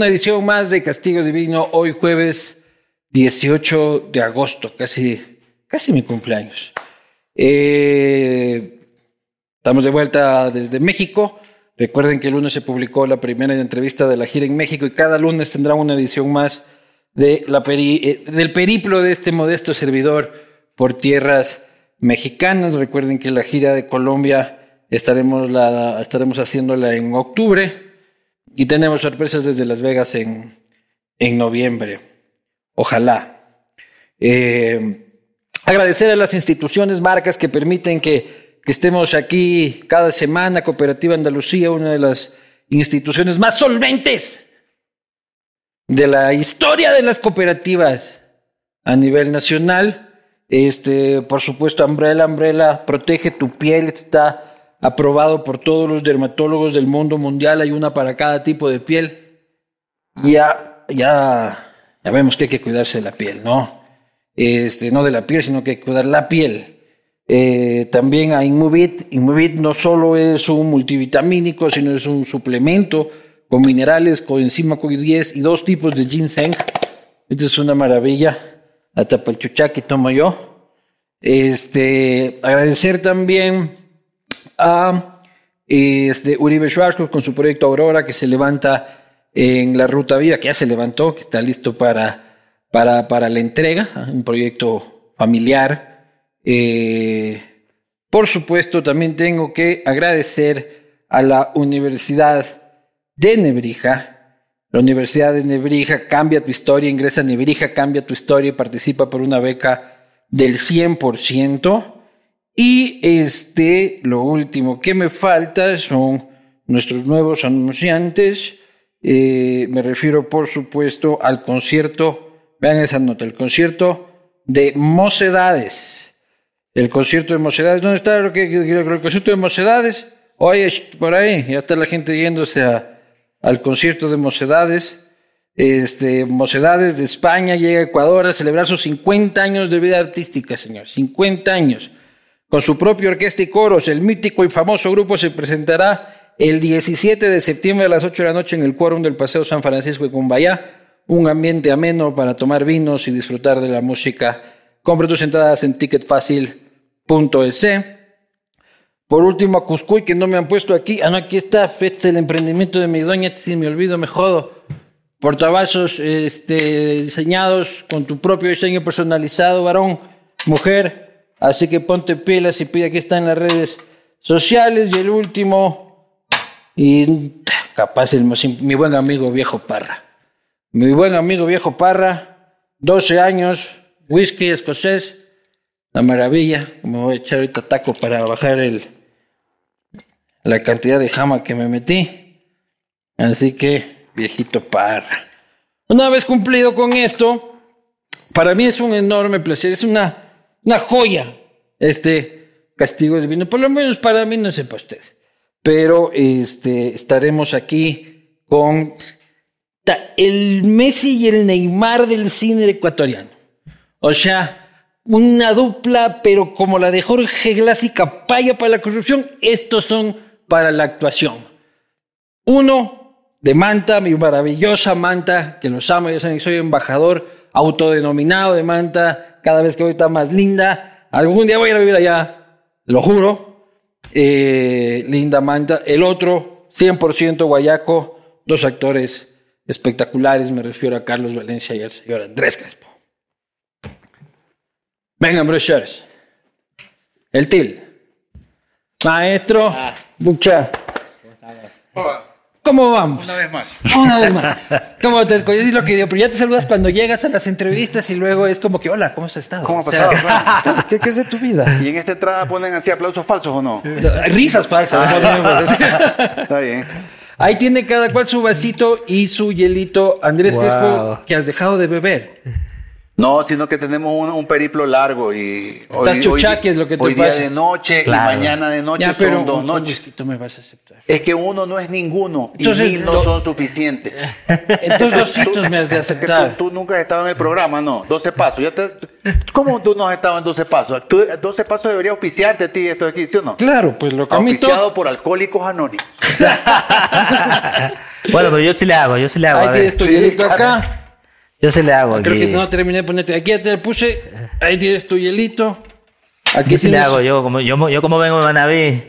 una edición más de Castigo Divino, hoy jueves 18 de agosto, casi, casi mi cumpleaños. Eh, estamos de vuelta desde México. Recuerden que el lunes se publicó la primera entrevista de la gira en México y cada lunes tendrá una edición más de la eh, del periplo de este modesto servidor por tierras mexicanas. Recuerden que la gira de Colombia estaremos, la, estaremos haciéndola en octubre y tenemos sorpresas desde Las Vegas en, en noviembre. Ojalá. Eh, agradecer a las instituciones, marcas que permiten que, que estemos aquí cada semana. Cooperativa Andalucía, una de las instituciones más solventes de la historia de las cooperativas a nivel nacional. Este, por supuesto, Umbrella, Umbrella, protege tu piel, está aprobado por todos los dermatólogos del mundo mundial, hay una para cada tipo de piel. Ya, ya, ya vemos que hay que cuidarse de la piel, ¿no? Este, no de la piel, sino que hay que cuidar la piel. Eh, también hay Inmovit. Inmovit no solo es un multivitamínico, sino es un suplemento con minerales, con enzima Q10 y dos tipos de ginseng. Esto es una maravilla. Hasta para el chuchá que tomo yo. Este, agradecer también a este, Uribe Schwarzkopf con su proyecto Aurora que se levanta en la ruta viva, que ya se levantó, que está listo para, para, para la entrega, un proyecto familiar. Eh, por supuesto, también tengo que agradecer a la Universidad de Nebrija. La Universidad de Nebrija cambia tu historia, ingresa a Nebrija, cambia tu historia y participa por una beca del 100%. Y este, lo último que me falta son nuestros nuevos anunciantes. Eh, me refiero, por supuesto, al concierto. Vean esa nota, el concierto de Mocedades. El concierto de Mocedades. ¿Dónde está el, el concierto de Mocedades? Oye, por ahí, ya está la gente yéndose al concierto de Mocedades. Este, Mocedades de España llega a Ecuador a celebrar sus 50 años de vida artística, señor. 50 años. Con su propia orquesta y coros, el mítico y famoso grupo se presentará el 17 de septiembre a las 8 de la noche en el Quórum del Paseo San Francisco de Cumbayá. Un ambiente ameno para tomar vinos y disfrutar de la música. Compre tus entradas en ticketfacil.es. Por último, a Cuscuy, que no me han puesto aquí. Ah, no, aquí está. Este el emprendimiento de mi doña. Si me olvido, me jodo. Portavasos este, diseñados con tu propio diseño personalizado, varón, mujer Así que ponte pilas y pide que está en las redes sociales. Y el último, y capaz el, mi buen amigo viejo Parra. Mi buen amigo viejo Parra, 12 años, whisky escocés, la maravilla. Me voy a echar ahorita taco para bajar el, la cantidad de jama que me metí. Así que, viejito Parra. Una vez cumplido con esto, para mí es un enorme placer, es una una joya este castigo divino. Por lo menos para mí, no sé para ustedes. Pero este, estaremos aquí con el Messi y el Neymar del cine ecuatoriano. O sea, una dupla, pero como la de Jorge Glass y para la corrupción, estos son para la actuación. Uno de Manta, mi maravillosa Manta, que los amo, que soy embajador autodenominado de Manta, cada vez que voy está más linda Algún día voy a ir a vivir allá, lo juro. Eh, Linda Manta. El otro, 100% guayaco, dos actores espectaculares. Me refiero a Carlos Valencia y al señor Andrés Crespo. Vengan, brochers. El TIL. Maestro, ah. mucha. ¿Cómo vamos? Una vez más. Una vez más. ¿Cómo te decir lo que digo? Pero ya te saludas cuando llegas a las entrevistas y luego es como que, hola, ¿cómo has estado? ¿Cómo ha pasado? ¿qué, es de tu vida? ¿Y en esta entrada ponen así aplausos falsos o no? Risas falsas. Está bien. Ahí tiene cada cual su vasito y su hielito. Andrés Crespo, que has dejado de beber. No, sino que tenemos un, un periplo largo y Estás chuchaqui, es lo que te hoy pasa. día de noche Claro. y mañana de noche Ya, pero son dos un- noches. whisky me vas a aceptar. Es que uno no es ninguno Entonces, y mil no lo- son suficientes. Entonces dositos me has de que aceptar. tú, tú nunca has estado en el programa, ¿no? 12 pasos. Ya te- ¿Cómo tú no has estado en 12 pasos? Tú- 12 pasos debería auspiciarte a ti esto de aquí, ¿sí o no? Claro, pues lo comito. Auspiciado por Alcohólicos Anónimos. Bueno, pero yo sí le hago, yo sí le hago. Ahí tienes tu Sí, acá. Yo sí le hago. Creo aquí. que no terminé de ponerte. Aquí ya te puse. Ahí tienes tu hielito. Aquí sí le hago, yo como, yo, yo como vengo de Manaví,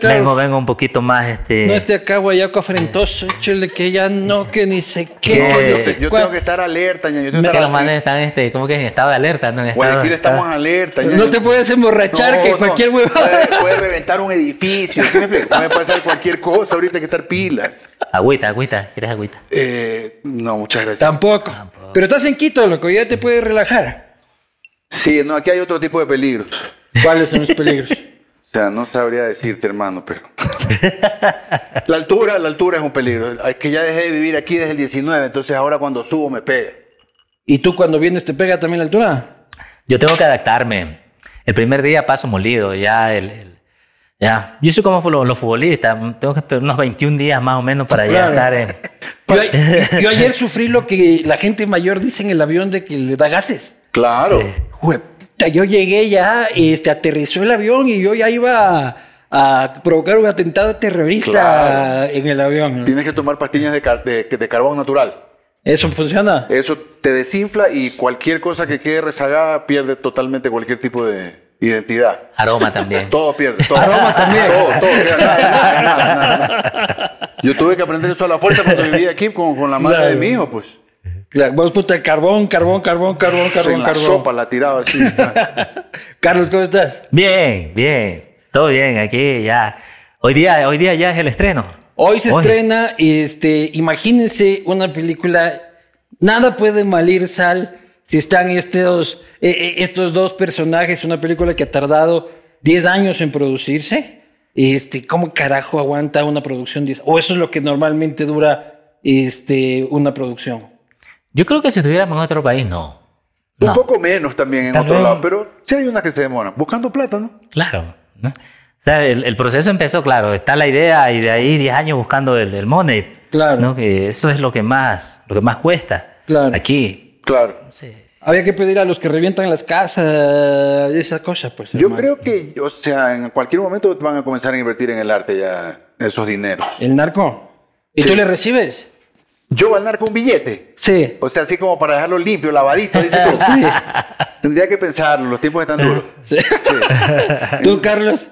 claro. vengo, vengo un poquito más, este... No esté acá guayaco afrentoso, échale que ya no, que ni sé qué. Ni Yo, sé tengo que estar alerta, ñaño. Yo tengo que los estar manes están, este, como que en estado de alerta, ¿no? En estado- Guayaquil estamos estado- alerta. No te puedes emborrachar, No, que no. cualquier huevada. Puede, puede reventar un edificio. ¿sí me explico? Puede pasar cualquier cosa. Ahorita hay que estar pilas. Agüita, agüita, ¿quieres agüita? Eh, no, muchas gracias. Tampoco. Pero estás en Quito, loco, ya te puedes relajar. Sí, no, aquí hay otro tipo de peligros. ¿Cuáles son los peligros? O sea, no sabría decirte, hermano, pero. la altura, la altura es un peligro. Es que ya dejé de vivir aquí desde el 19, entonces ahora cuando subo me pega. ¿Y tú cuando vienes te pega también la altura? Yo tengo que adaptarme. El primer día paso molido, ya el... el- ya. Yo soy como los, los futbolistas, tengo que esperar unos 21 días más o menos para ya Claro. estar en... Yo, yo ayer sufrí lo que la gente mayor dice en el avión de que le da gases. Claro. Sí. Yo llegué ya, este, aterrizó el avión y yo ya iba a, a provocar un atentado terrorista Claro. en el avión. Tienes que tomar pastillas de, car- de- de carbón natural. ¿Eso funciona? Eso te desinfla y cualquier cosa que quede rezagada pierde totalmente cualquier tipo de identidad. Aroma también. Todo pierde. Todo. Aroma también. Todo, todo. Nada, nada, nada, nada. Yo tuve que aprender eso a la fuerza cuando vivía aquí con, con la madre Claro. de mi hijo, pues. Claro, vos puta, carbón, carbón, carbón, carbón, carbón, en la carbón. sopa la tiraba así. Carlos, ¿cómo estás? Bien, bien. Todo bien aquí ya. Hoy día, hoy día ya es el estreno. Hoy se Hoy. estrena, este, imagínense una película, nada puede malir sal si están estos, eh, eh, estos dos personajes, una película que ha tardado 10 años en producirse. Este, ¿cómo carajo aguanta una producción 10? O eso es lo que normalmente dura este, una producción. Yo creo que si estuviéramos en otro país, no. Un No, poco menos también en Tal otro vez. lado, pero sí hay unas que se demoran. Buscando plata, ¿no? Claro. ¿no? O sea, el, el proceso empezó, claro, está la idea y de ahí 10 años buscando el, el money. Claro. ¿no? Que eso es lo que más, lo que más cuesta. Claro. Aquí. Claro. Sí. Había que pedir a los que revientan las casas, esa cosa, pues. Yo hermano. creo que, o sea, en cualquier momento van a comenzar a invertir en el arte ya esos dineros. ¿El narco? ¿Y Sí. tú le recibes? Yo al narco un billete. Sí. O sea, así como para dejarlo limpio, lavadito, dices tú. Sí. Tendría que pensarlo, los tiempos están duros. Sí. Sí. ¿Tú, Carlos?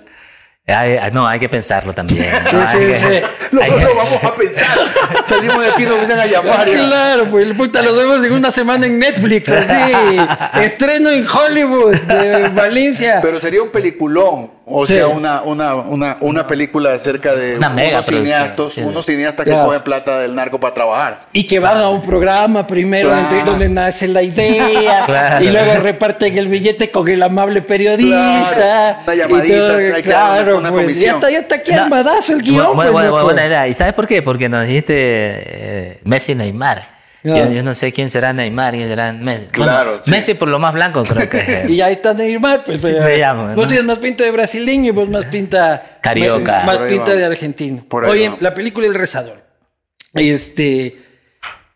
No, hay que pensarlo también. Sí, ¿no? sí, que- sí. hay Nosotros que- vamos a pensar. Salimos de aquí y nos empiezan a llamar. ya. Claro, pues puta, los vemos en una semana en Netflix, así. Estreno en Hollywood, de Valencia. Pero sería un peliculón. O Sí. sea, una, una, una, una película acerca de Una mega unos cineastas, sí. unos cineastas que Claro. cogen plata del narco para trabajar. Y que van a un programa primero Claro. donde nace la idea Claro. y luego reparten el billete con el amable periodista. Claro, una y llamadita, todo, hay que dar claro, una pues, ya comisión. está, ya está aquí No. armadazo el guion. bu- pues, bu- loco. buena idea. ¿Y sabes por qué? Porque nos dijiste eh, Messi Neymar. No. Yo, yo no sé quién será Neymar, quién será Messi. Bueno, Claro, sí. Messi por lo más blanco creo que es. Y ahí está Neymar, pues. Sí, eh, me llamo, Vos ¿no? tienes más pinta de brasileño y vos más pinta. Carioca. Más ahí pinta de argentino. Por ahí Oye, vamos. la película El Rezador. Este.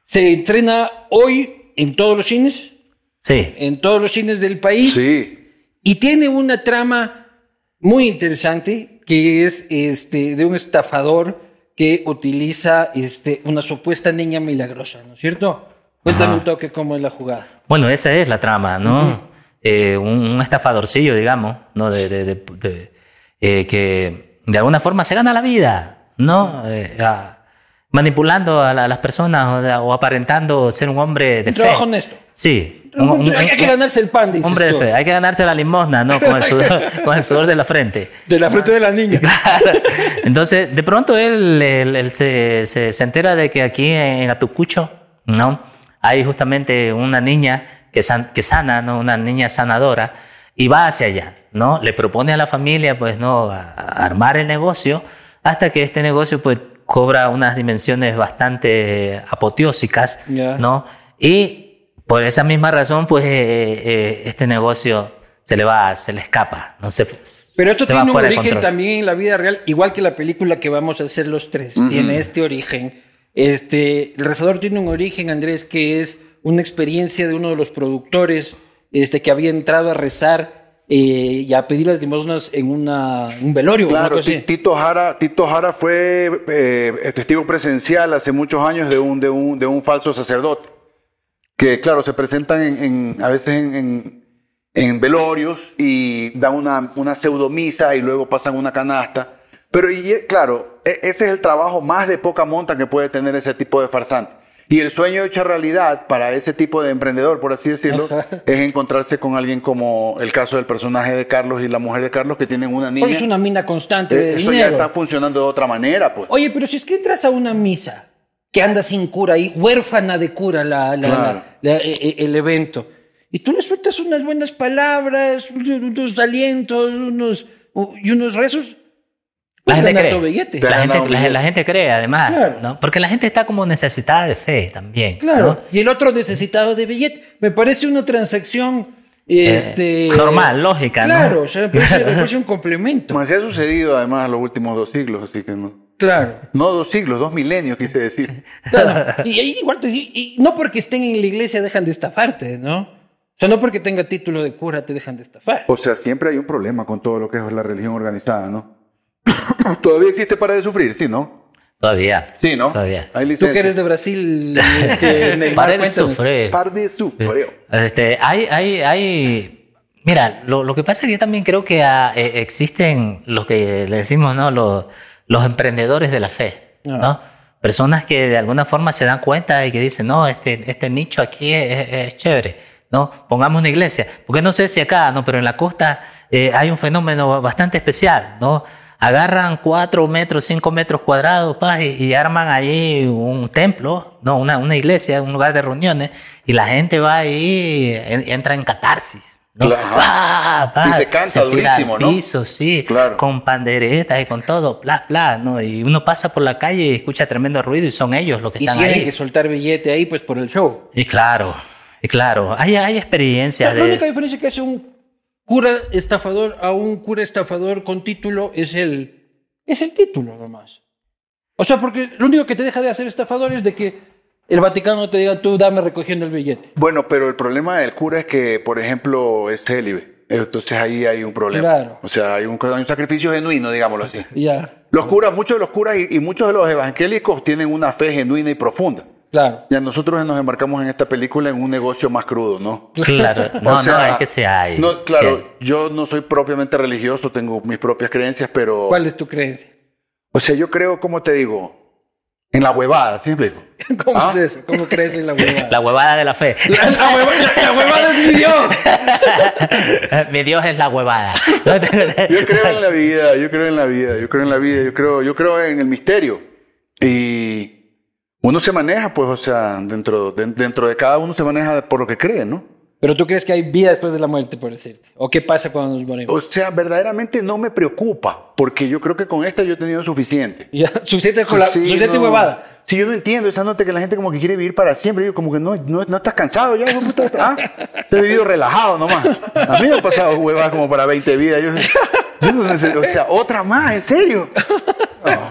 Se entrena hoy en todos los cines. Sí. En todos los cines del país. Sí. Y tiene una trama muy interesante que es este, de un estafador que utiliza este, una supuesta niña milagrosa, ¿no es cierto? Cuéntame Ajá. un toque cómo es la jugada. Bueno, esa es la trama, ¿no? Eh, un, un estafadorcillo, digamos, ¿no? De, de- de- de- eh, que de alguna forma se gana la vida, ¿no? Eh, manipulando a, la- a las personas o aparentando ser un hombre de Un fe. trabajo honesto. Sí. Un- hay que un- ganarse el pan, dices Hombre tú. fe, hay que ganarse la limosna, ¿no? Con el sudor, con el sudor de la frente. De la frente de la niña. Entonces, de pronto él, él- él se, se- se entera de que aquí en Atucucho, ¿no? Hay justamente una niña que, san- que sana, ¿no? Una niña sanadora, y va hacia allá, ¿no? Le propone a la familia, pues, ¿no? A- a armar el negocio, hasta que este negocio, pues, cobra unas dimensiones bastante apoteósicas, Ya. ¿no? Y por esa misma razón, pues eh, eh, este negocio se le va, se le escapa, no sé. Pero esto tiene un origen también en la vida real, igual que la película que vamos a hacer los tres. Tiene este origen. Este, el rezador tiene un origen, Andrés, que es una experiencia de uno de los productores este, que había entrado a rezar eh, y a pedir las limosnas en una, un velorio. una Claro, Tito Jara, Tito Jara fue eh, testigo presencial hace muchos años de un, de un, de un falso sacerdote. Que, claro, se presentan en, en- a veces en, velorios y dan una, una pseudomisa y luego pasan una canasta. Pero, y, eh, claro, e- ese es el trabajo más de poca monta que puede tener ese tipo de farsante. Y el sueño hecho realidad para ese tipo de emprendedor, por así decirlo, es encontrarse con alguien como el caso del personaje de Carlos y la mujer de Carlos que tienen una niña. Es una mina constante de Eh, Eso dinero. ya está funcionando de otra manera, pues. Oye, pero si es que entras a una misa que anda sin cura ahí, huérfana de cura la, la- Claro. la- la- eh, eh, el evento, y tú le sueltas unas buenas palabras, unos alientos, unos, y unos rezos, La gente cree. La gente, la, la gente cree, además, Claro. ¿no? Porque la gente está como necesitada de fe también. Claro. ¿no? Y el otro necesitado de billete. Me parece una transacción este, Eh, normal, lógica, ¿no? Claro, o sea, me parece, me parece un complemento. Como se ha sucedido además los últimos dos siglos, así que no. Claro. No dos siglos, dos milenios, quise decir. Claro. Y ahí igual te y, y no porque estén en la iglesia dejan de estafarte, ¿no? O sea, no porque tenga título de cura te dejan de estafar. O sea, siempre hay un problema con todo lo que es la religión organizada, ¿no? Todavía existe para de sufrir, sí, ¿no? Todavía. Sí, ¿no? Todavía. Hay Tú que eres de Brasil, este, Neymar, Para el cuéntanos. sufrir. Par de sufrir. Este, hay, hay, hay, mira, lo, lo que pasa es que yo también creo que ah, eh, existen lo que le decimos, ¿no? Los, los emprendedores de la fe, ¿no? Ah. Personas que de alguna forma se dan cuenta y que dicen, no, este, este nicho aquí es, es- es chévere, ¿no? Pongamos una iglesia. Porque no sé si acá, ¿no? Pero en la costa eh, hay un fenómeno bastante especial, ¿no? Agarran cuatro metros, cinco metros cuadrados, pa, y, y arman allí un templo, no, una, una iglesia, un lugar de reuniones, y la gente va ahí y entra en catarsis. ¿No? Claro. Y se canta tira durísimo, al ¿no? piso, sí, Claro. con panderetas y con todo, bla, bla, ¿no? Y uno pasa por la calle y escucha tremendo ruido y son ellos los que Y están tienen ahí. que soltar billete ahí, pues, por el show. Y claro, y claro, hay, hay experiencias La única de... diferencia que hace un cura estafador a un cura estafador con título es el, es el título, nomás. O sea, porque lo único que te deja de hacer estafador es de que el Vaticano te diga, tú dame recogiendo el billete. Bueno, pero el problema del cura es que, por ejemplo, es célibe. Entonces ahí hay un problema. Claro. O sea, hay un, hay un sacrificio genuino, digámoslo así. Ya, Los curas, muchos de los curas y, y muchos de los evangélicos tienen una fe genuina y profunda. claro. Ya nosotros nos embarcamos en esta película en un negocio más crudo, ¿no? Claro, no, O sea, no, es que se hay. No, claro, sí. yo no soy propiamente religioso, tengo mis propias creencias, pero... ¿Cuál es tu creencia? O sea, yo creo, como te digo, en la huevada, ¿sí me explico? ¿Cómo ¿Ah? es eso? ¿Cómo crees en la huevada? La huevada de la fe. La, la hueva- la huevada es mi Dios. Mi Dios es la huevada. Yo creo en la vida, yo creo en la vida, yo creo en la vida, yo creo, yo creo en el misterio. Y uno se maneja, pues, o sea, dentro de, dentro de cada uno se maneja por lo que cree, ¿no? Pero tú crees que hay vida después de la muerte, por decirte. ¿O qué pasa cuando nos morimos? O sea, verdaderamente no me preocupa, porque yo creo que con esta yo he tenido suficiente. Ya, suficiente con la Sí, suficiente no. huevada. Sí, yo no entiendo esa nota que la gente como que quiere vivir para siempre. Yo como que no, no, no estás cansado ya, hijo puta. ¿Ah? Te he vivido relajado nomás. A mí me han pasado huevadas como para 20 vidas. Yo, yo no necesito- o sea, otra más, en serio. No.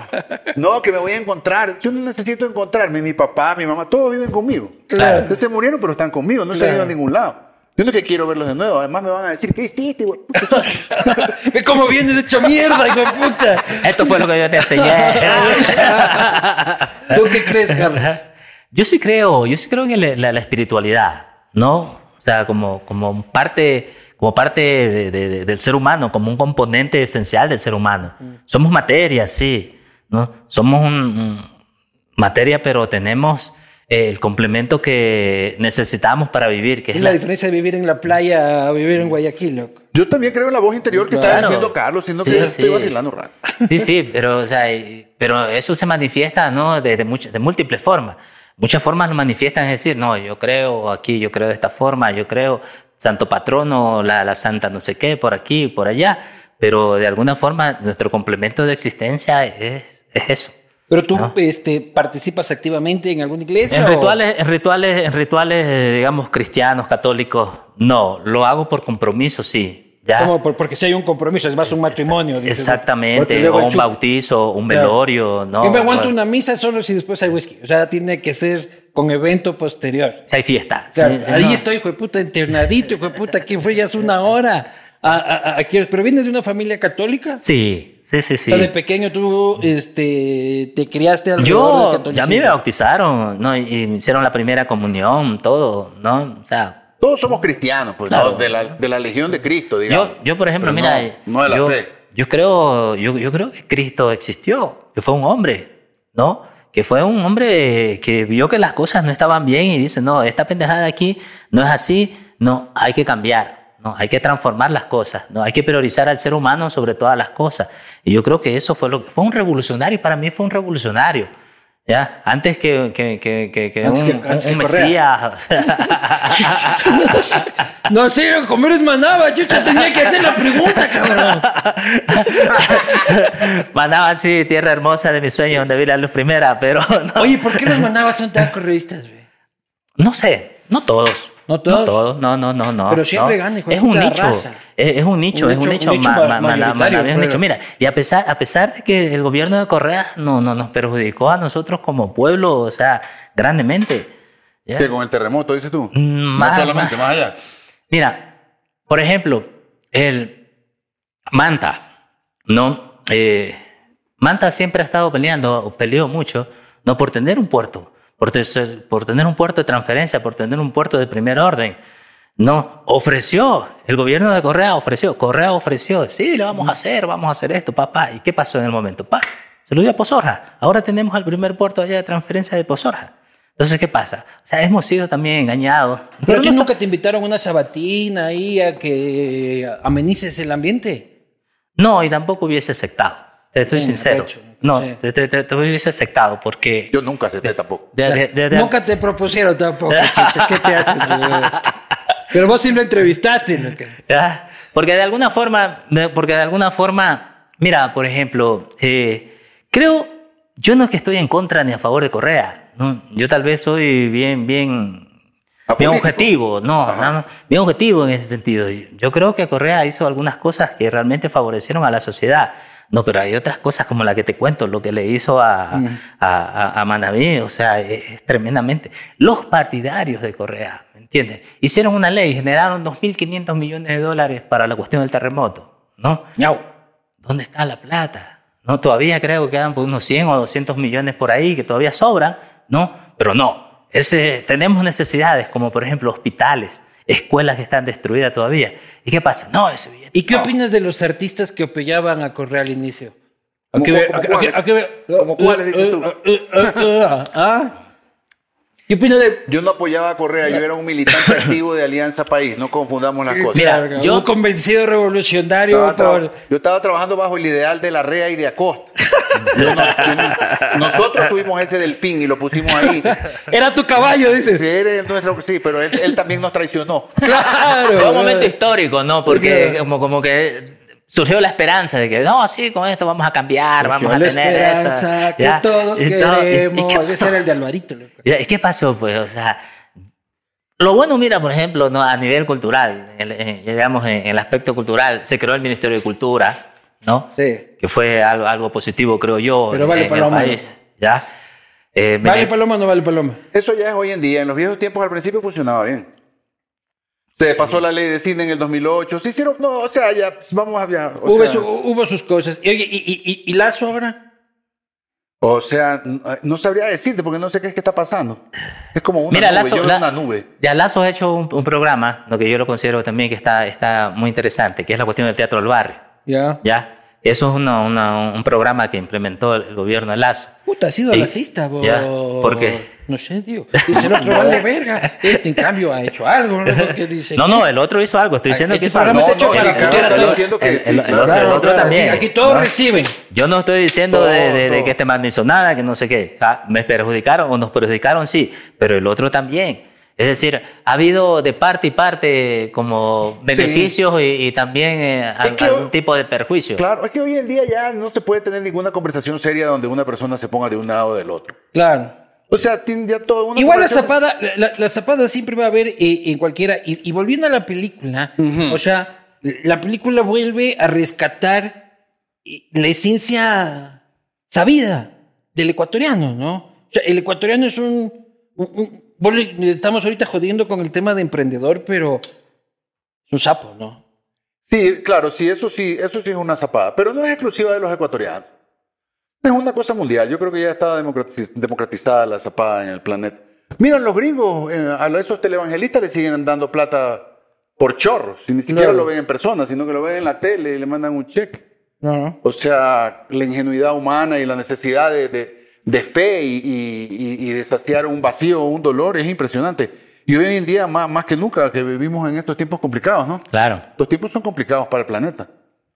No, que me voy a encontrar. Yo no necesito encontrarme. Mi papá, mi mamá, todos viven conmigo. Claro. Se murieron, pero están conmigo. No se han ido a ningún lado. Yo no que quiero verlos de nuevo. Además me van a decir, ¿qué hiciste? güey? Ve cómo vienes hecho mierda, hijo de puta. Esto fue lo que yo te enseñé. ¿Tú qué crees, Carlos? Yo sí creo, yo sí creo en el- la, la espiritualidad, ¿no? O sea, como, como parte, como parte de- de- de- del ser humano, como un componente esencial del ser humano. Somos materia, sí, ¿no? Somos un, un- materia, pero tenemos el complemento que necesitamos para vivir, que es Es la la, diferencia de vivir en la playa a vivir en Guayaquil. Yo también creo en la voz interior que está Claro. diciendo Carlos, siendo Sí, que sí. estoy vacilando rato. Sí, sí, pero, o sea, pero eso se manifiesta ¿no? de, de, muchas- de múltiples formas. Muchas formas lo manifiestan, es decir, no, yo creo aquí, yo creo de esta forma, yo creo santo patrono, la, la santa no sé qué, por aquí, por allá, pero de alguna forma nuestro complemento de existencia es, es eso. Pero tú este, participas activamente en alguna iglesia. En o- rituales, en rituales, en rituales, eh, digamos, cristianos, católicos, no. Lo hago por compromiso, sí. ¿ya? ¿Cómo? Por- Porque si hay un compromiso, es más un matrimonio. dices, Exactamente, o un bautizo, un Claro. velorio, ¿no? Yo me aguanto Bueno, una misa solo si después hay whisky. O sea, tiene que ser con evento posterior. Si hay fiesta. O sea, Sí, sí, ahí no. estoy, hijo de puta, internadito, hijo de puta, ¿quién fue? Ya es una hora. A, a- a-. ¿Pero vienes de una familia católica? Sí, sí, sí, sí. O sea, de pequeño tú este, te criaste alrededor del Yo, ya a mí me bautizaron, ¿no? Y, y me hicieron la primera comunión, todo, ¿no? O sea, Todos somos cristianos, pues, Claro. ¿no? de, la, de la legión de Cristo, digamos. yo, yo, por ejemplo, Pero mira, No, no de la yo, fe. yo creo, yo, yo creo que Cristo existió, que fue un hombre, ¿no? Que fue un hombre que vio que las cosas no estaban bien y dice, no, esta pendejada de aquí no es así, no, hay que cambiar, no, hay que transformar las cosas, no, hay que priorizar al ser humano sobre todas las cosas. Y yo creo que eso fue lo que fue un revolucionario, para mí fue un revolucionario. ¿Ya? Antes que, que, que, que, Antes un, antes mesías. No sé, como eres manaba, chucha, tenía que hacer la pregunta, cabrón. Mandaba así, tierra hermosa de mi sueño, donde vi la luz primera, pero no, Oye, ¿por qué los manabas son tan correístas, güey? no sé, no todos. ¿No todos? no, no, no, no. Pero siempre no. gana, hijo de Es un nicho, raza. es, es un nicho, Un es un nicho- un nicho ma- ma- ma- ma- mayoritario, ma- es un nicho. Mira, y a pesar, a pesar de que el gobierno de Correa no, no, nos perjudicó a nosotros como pueblo, o sea, grandemente. ¿ya? ¿Qué, con el terremoto, dices tú? Mm, no más- solamente, más- más allá. Mira, por ejemplo, el Manta, ¿no? Eh, Manta siempre ha estado peleando, o peleó mucho, no por tener un puerto, por, te- por tener un puerto de transferencia, por tener un puerto de primer orden. No, ofreció, el gobierno de Correa ofreció, Correa ofreció, sí, lo vamos a hacer, vamos a hacer esto, papá. ¿Y qué pasó en el momento? Pa, se lo dio a Pozorja. Ahora tenemos el primer puerto allá de transferencia de Pozorja. Entonces, ¿qué pasa? O sea, hemos sido también engañados. Pero, no sa- nunca te invitaron a una sabatina ahí a que amenices el ambiente. No, y tampoco hubiese aceptado. Te soy Sí, sincero. No, sí. te, te- te- te hubiese aceptado porque... Yo nunca acepté tampoco. de- de- de- de- Nunca te propusieron tampoco, ¿qué te haces, güey? Pero vos sí lo entrevistaste, ¿no? ¿ya? Porque de alguna forma, porque de alguna forma, mira, por ejemplo, eh, creo, yo no es que estoy en contra ni a favor de Correa, ¿no? Yo tal vez soy bien, bien, bien objetivo, no, no, bien objetivo en ese sentido. Yo creo que Correa hizo algunas cosas que realmente favorecieron a la sociedad. No, pero hay otras cosas como la que te cuento, lo que le hizo a, Mm. a, a- a Manaví, o sea, es, es tremendamente. Los partidarios de Correa, ¿me entiendes? Hicieron una ley, generaron 2.500 millones de dólares para la cuestión del terremoto, ¿no? Ñau. ¿Dónde está la plata? No, todavía creo que quedan por unos 100 o 200 millones por ahí que todavía sobran, ¿no? Pero no, ese, tenemos necesidades como por ejemplo hospitales, escuelas que están destruidas todavía. ¿Y qué pasa? No, ese. ¿Y qué opinas de los artistas que apoyaban a Correa al inicio? ¿A ¿Cómo- qué ver- cómo a qué- a qué- a qué ver- ¿Cómo cuáles dices tú? ¿Ah? ¿Qué opinas de...? Yo no apoyaba a Correa, yo era un militante activo de Alianza País, no confundamos las cosas. Mira, yo- un convencido revolucionario Estaba por... Yo estaba trabajando bajo el ideal de la REA y de Acosta. Yo no- yo no- nosotros tuvimos ese delfín y lo pusimos ahí. Era tu caballo, dices. Sí, era nuestro- sí, pero él, él también nos traicionó. Claro. Fue un momento histórico, ¿no? Porque Claro. como, como que surgió la esperanza de que, no, sí, con esto vamos a cambiar, vamos a la tener esperanza eso. que ¿ya? todos Y todo- y- ¿y queremos. qué Ese era el de Alvarito, loco. ¿Y qué pasó? Pues, o sea, lo bueno, mira, por ejemplo, ¿no? a nivel cultural, en- en- digamos, en, en el aspecto cultural, se creó el Ministerio de Cultura, ¿no? Sí. Que fue algo, algo positivo, creo yo, Pero vale en paloma, el país, ¿ya? Eh, me- ¿Vale paloma o no vale paloma? Eso ya es hoy en día. En los viejos tiempos al principio funcionaba bien. Se pasó la ley de cine en el 2008. Se hicieron, no, o sea, ya vamos a ya, o, Hubo, sea, su- hubo sus cosas. Y, oye, ¿y, y, y- y Lazo ahora? o sea, n- no sabría decirte porque no sé qué es que está pasando. Es como una Mira, nube, Lazo- yo la- una nube. Ya Lazo ha hecho un, un programa, lo que yo lo considero también que está, está muy interesante, que es la cuestión del teatro del barrio, Ya. ¿ya? Eso es una- una- un programa que implementó el, gobierno de Lazo. Puta, ha sido racista, vos. ¿por qué? No sé, tío. Dice el otro, vale verga. Este, en cambio, ha hecho algo, ¿no? Dice No, el otro hizo algo, estoy diciendo Este que hizo programa algo. No, no, el diciendo claro. otro- el otro Claro, también. Aquí, aquí todos reciben. Yo no estoy diciendo de, Todo, de- de todo. que este man no hizo nada, que no sé qué. Ah, Me perjudicaron o nos perjudicaron, sí, pero el otro también. Es decir, ha habido de parte y parte como beneficios y, y también eh, que algún tipo de perjuicio. Claro, es que hoy en día ya no se puede tener ninguna conversación seria donde una persona se ponga de un lado o del otro. Claro. O sea, tiene ya todo una Igual la zapada, la, la zapada siempre va a haber eh, en cualquiera. Y, y volviendo a la película, o sea, la película vuelve a rescatar eh, la esencia sabida del ecuatoriano, ¿no? O sea, el ecuatoriano es un. Estamos ahorita jodiendo con el tema de emprendedor, pero es un sapo, ¿no? Sí, claro, sí, eso sí, eso sí es una zapada, pero no es exclusiva de los ecuatorianos. Es una cosa mundial. Yo creo que ya está democratiz- democratizada la zapada en el planeta. Miren, los gringos, eh, a esos televangelistas le siguen dando plata por chorros. Y ni siquiera Claro. lo ven en persona, sino que lo ven en la tele y le mandan un cheque. No, no. O sea, la ingenuidad humana y la necesidad de, de- de fe y, y- y- y de saciar un vacío o un dolor es impresionante. Y hoy en día, más, más que nunca, que vivimos en estos tiempos complicados, ¿no? Claro. Los tiempos son complicados para el planeta.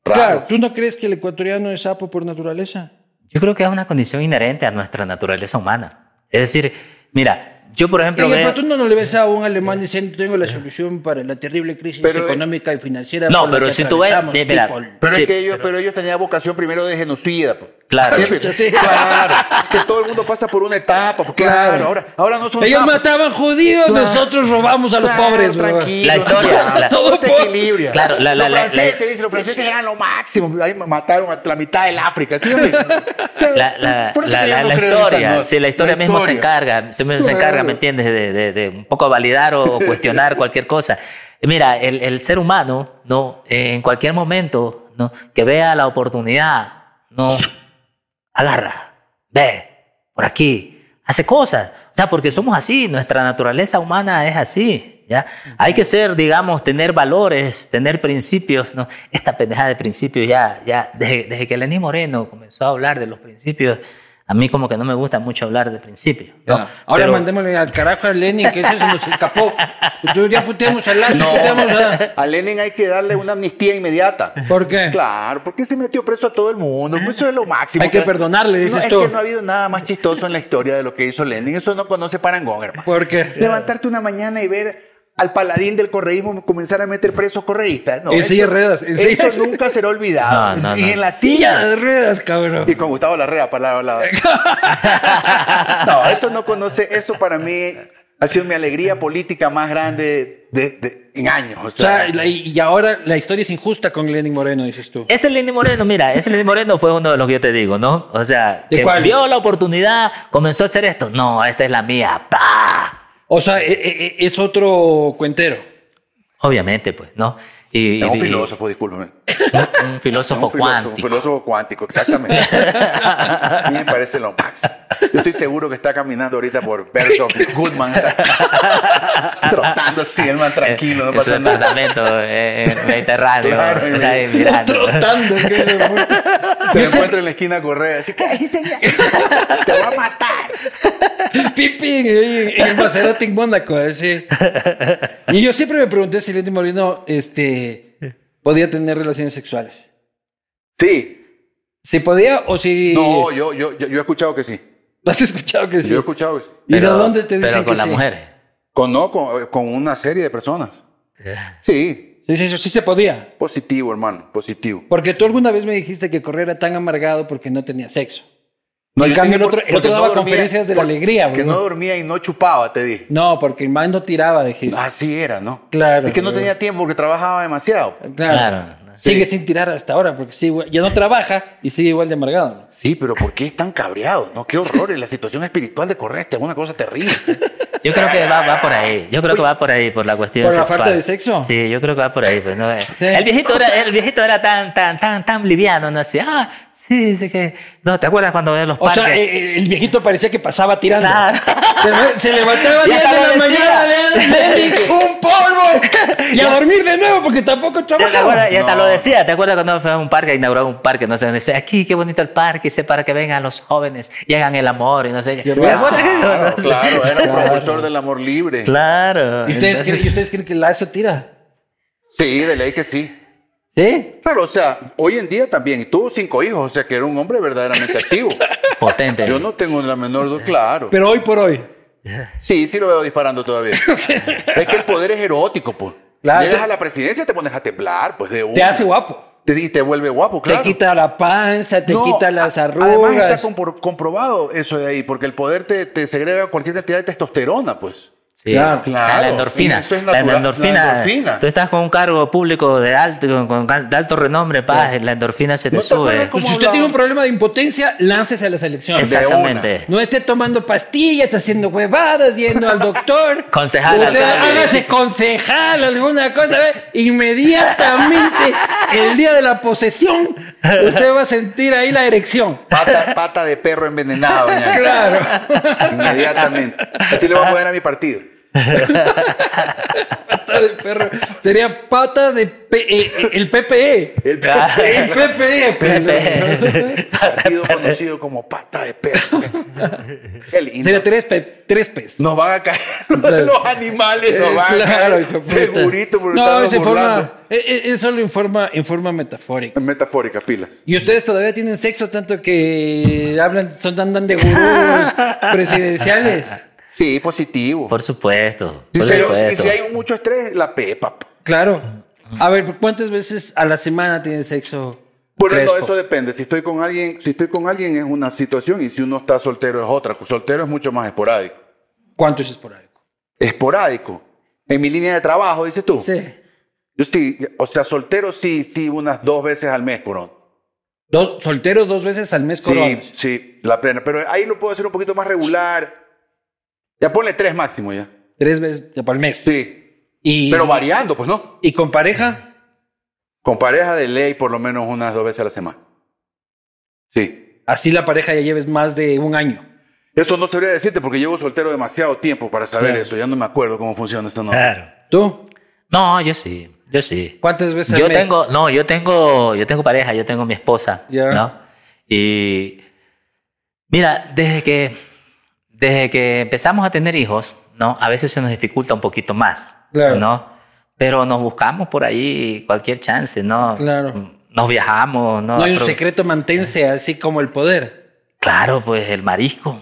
Claro, ¿tú no crees que el ecuatoriano es sapo por naturaleza? Yo creo que es una condición inherente a nuestra naturaleza humana. Es decir, mira, yo por ejemplo Oye, veo... pero tú no, le ves a un alemán diciendo tengo la solución para la terrible crisis Pero, eh, económica y financiera. No, pero si tú ves- mira, people". Pero Sí, es que ellos, pero- pero ellos tenían vocación primero de genocida. pues. Claro. Sí. Claro. Que todo el mundo pasa por una etapa. Claro. Claro. Ahora, ahora no son Ellos sapos. mataban judíos, Claro. nosotros robamos a los Claro, pobres. tranquilo. La historia, Todo, la- todo se. Claro, la- la- los franceses, la- dicen, los franceses eran lo máximo. Ahí mataron a la mitad del África. ¿sí? La, la- Por eso la- no historia, cosas. sí, la historia mismo se encarga, se, se encarga, ¿me entiendes? De, de- de un poco validar o cuestionar cualquier cosa. Mira, el, el ser humano, ¿no? Eh, en cualquier momento, ¿no? Que vea la oportunidad, ¿no? Agarra, ve, por aquí, hace cosas. O sea, porque somos así, nuestra naturaleza humana es así, ¿ya? Hay que ser, digamos, tener valores, tener principios, ¿no? Esta pendejada de principios ya, ya, desde, desde que Lenín Moreno comenzó a hablar de los principios, a mí como que no me gusta mucho hablar de principios, ¿no? Ahora Pero- mandémosle al carajo a Lenin, que ese se nos escapó. Entonces ya puteamos al Lazo, puteamos a... A Lenin hay que darle una amnistía inmediata. ¿Por qué? Claro, porque se metió preso a todo el mundo. Eso es lo máximo. Hay que perdonarle, dices no, es tú. que no ha habido nada más chistoso en la historia de lo que hizo Lenin. Eso no conoce parangón, hermano. ¿Por qué? Levantarte una mañana y ver al paladín del correísmo comenzar a meter presos correístas. No, En silla de ruedas, en Eso silla- nunca será olvidado. No, no, y no. en la Silla silla. de ruedas, cabrón. Y con Gustavo Larrea para la, la- No, eso no conoce. Eso para mí ha sido mi alegría política más grande de, de- en años. O O sea, sea, la- y ahora la historia es injusta con Lenin Moreno, dices tú. Ese Lenín Moreno, mira, ese Lenín Moreno fue uno de los que yo te digo, ¿no? O sea, ¿De que cuál? vio la oportunidad, comenzó a hacer esto. No, esta es la mía. ¡Pah! O sea, e- e- e- es otro cuentero. Obviamente, pues, ¿no? Y, es un y- filósofo, discúlpeme. Un, Es filósofo un filósofo, cuántico. Un filósofo cuántico, exactamente. A mí me parece lo máximo. Yo estoy seguro que está caminando ahorita por Bergdorf Goodman. Está trotando así, el man tranquilo, no En pasa nada. departamento eh, mediterráneo. Claro, está ahí mirando. Trotando. que. Te sé- encuentro en la esquina Correa, así que "Ay, señor, te voy a matar. Pipi en, el Maserati en Mónaco, así. Y yo siempre me pregunté si Lenin Moreno este, podía tener relaciones sexuales. Sí, Si podía o si... no, yo, yo, yo, yo he escuchado que sí. ¿Has escuchado que sí? Yo he escuchado que sí. ¿Y de dónde te dicen Pero con que las sí? mujeres. Con, no, con, con una serie de personas. Sí, Sí, sí, sí, sí se podía. positivo, hermano, positivo. Porque tú alguna vez me dijiste que Correa era tan amargado porque no tenía sexo. No, en cambio, el otro, por- el otro porque no daba dormía- conferencias de la por- alegría. Que bro. no dormía y no chupaba, te dije. No, porque el man no tiraba, dijiste. Así era, ¿no? Claro, Es que no tenía tiempo porque trabajaba demasiado. Claro. Claro. Sigue sin tirar hasta ahora porque sí, ya no trabaja y sigue igual de amargado. ¿no? Sí, pero ¿por qué es tan cabreado? ¿No? Qué horror. La situación espiritual de Correcta es una cosa terrible. Yo creo que va, va por ahí. Yo creo que va por ahí, por la cuestión ¿Por la sexual. falta de sexo? Sí, yo creo que va por ahí. Pues, ¿no? Sí. el, viejito era, el viejito era tan, tan, tan, tan liviano, ¿no? Así, ah, sí, sí que... No, ¿te acuerdas cuando ves los O parques? sea, eh, eh, el viejito parecía que pasaba tirando. Claro. Se, se levantaba a Ya 10 de la lo mañana, decía. le- un polvo. Y a dormir de nuevo porque tampoco Ya te trabajaba. acuerdas, y hasta No. lo decía, ¿te acuerdas cuando fue a un parque, a inaugurar un parque? No sé, donde dice, aquí, qué bonito el parque, dice, para que vengan los jóvenes y hagan el amor y no sé qué. ¿Te acuerdas? Claro, claro. Era un Claro. propulsor del amor libre. Claro. ¿Y ustedes, Entonces- creen, ¿Y ustedes creen que Lazo tira? Sí, de ley que sí. ¿Sí? Claro, o sea, hoy en día también. Y tuvo cinco hijos, o sea, que era un hombre verdaderamente activo. Potente. Yo no tengo la menor duda, claro. Pero hoy por hoy. Sí, sí lo veo disparando todavía. es que el poder es erótico, pues. Claro. Llegas a la presidencia, te pones a temblar, pues de Te una. hace guapo. Te, te vuelve guapo, claro. Te quita la panza, te No, quita las arrugas. Además está comprobado eso de ahí, porque el poder te, te segrega cualquier cantidad de testosterona, pues. Sí, Claro, claro. La endorfina. Eso es la, endorfina. la endorfina. Tú estás con un cargo público de alto, con, con de alto renombre, paz, la endorfina se te ¿No te sube. Pues si usted tiene un problema de impotencia, láncese a las elecciones. Exactamente. No esté tomando pastillas, está haciendo huevadas, yendo al doctor. Concejal, Usted hágase concejal, alguna cosa. ¿ve? Inmediatamente, el día de la posesión, usted va a sentir ahí la erección. Pata, pata de perro envenenado, doña. Claro. Inmediatamente. Así le voy a poner a mi partido. Pata de perro. Sería pata de pe- eh, eh, el PPE. El El PPE. pero- partido conocido como pata de perro. Sería tres, pe- tres P's. Nos van a caer Claro. los animales, nos Eh, van a claro, caer. hijo. Segurito, No, en forma, es solo en forma, en forma metafórica. Metafórica, pilas. Y ustedes todavía tienen sexo tanto que hablan, son andan de gurús presidenciales. Sí, positivo. Por supuesto. Si, por se- supuesto. si hay mucho estrés, la pepa. Claro. A ver, ¿cuántas veces a la semana tienen sexo? Bueno, no, eso depende. Si estoy con alguien, si estoy con alguien es una situación y si uno está soltero es otra. Soltero es mucho más esporádico. ¿Cuánto es esporádico? Esporádico. En mi línea de trabajo, dices tú. Sí. Yo sí, o sea, soltero sí, sí, unas dos veces al mes, por Dos, solteros dos veces al mes Sí, coronas. sí, la plena. Pero ahí lo puedo hacer un poquito más regular. Ya ponle tres máximo ya. Tres veces ya para el mes. Sí. Y, Pero variando, pues no. ¿Y con pareja? Con pareja de ley, por lo menos unas dos veces a la semana. Sí. Así la pareja ya lleves más de un año. Eso no sabría decirte porque llevo soltero demasiado tiempo para saber Claro. eso. Ya no me acuerdo cómo funciona esto. No. Claro. ¿Tú? No, yo sí, yo sí. ¿Cuántas veces Yo al mes? tengo, no, yo tengo, yo tengo pareja, yo tengo mi esposa, Ya. ¿no? Y mira, desde que, desde que empezamos a tener hijos, ¿no? A veces se nos dificulta un poquito más, Claro. ¿no? Pero nos buscamos por ahí cualquier chance, ¿no? Claro. Nos viajamos, ¿no? No hay un secreto, manténse así como el poder. Claro, pues el marisco,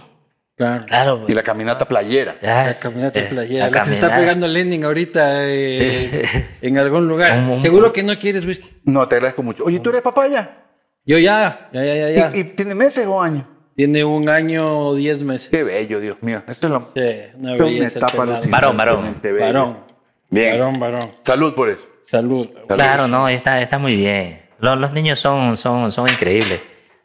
Claro. claro. pues. Y la caminata playera. Ya, La caminata eh, playera. la La que se está pegando Lenin ahorita eh, en algún lugar. Un- un- Seguro que no quieres whisky. No, te agradezco mucho. Oye, ¿tú eres papá ya? Yo ya, ya, ya, ya. ya. ¿Y, y tiene meses o años? Tiene un año o diez meses. Qué bello, Dios mío. Esto es, lo, Sí, una esto es una belleza. el etapa. Varón, varón. Varón. Bien. Varón, varón. Salud por eso. Salud. Claro, no, está, está muy bien. Los, los niños son, son, son increíbles.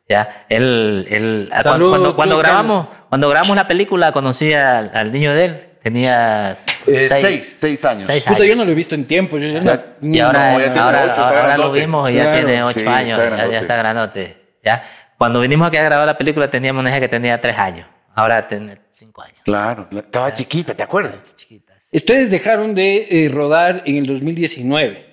Ya, él, él, ah, cuando, Salud, cuando, cuando tú, grabamos, cuando grabamos la película, conocí al, al niño de él, tenía Eh, seis, seis años. seis Puta, años. yo no lo he visto en tiempo. Yo, yo no- Y ahora, No, ya tiene ahora, ocho, está ahora lo grandote. vimos y ya Claro, tiene ocho sí, años, está ya, grandote. ya está granote. ¿ya? Cuando vinimos aquí a grabar la película teníamos una hija que tenía tres años, ahora tiene cinco años. Claro, la- estaba chiquita, ¿te acuerdas? Chiquitas. Ustedes dejaron de eh, rodar en el 2019.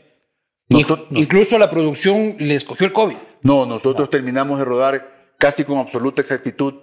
Nosotros- Inc- Incluso la producción les cogió el COVID. No, nosotros terminamos de rodar casi con absoluta exactitud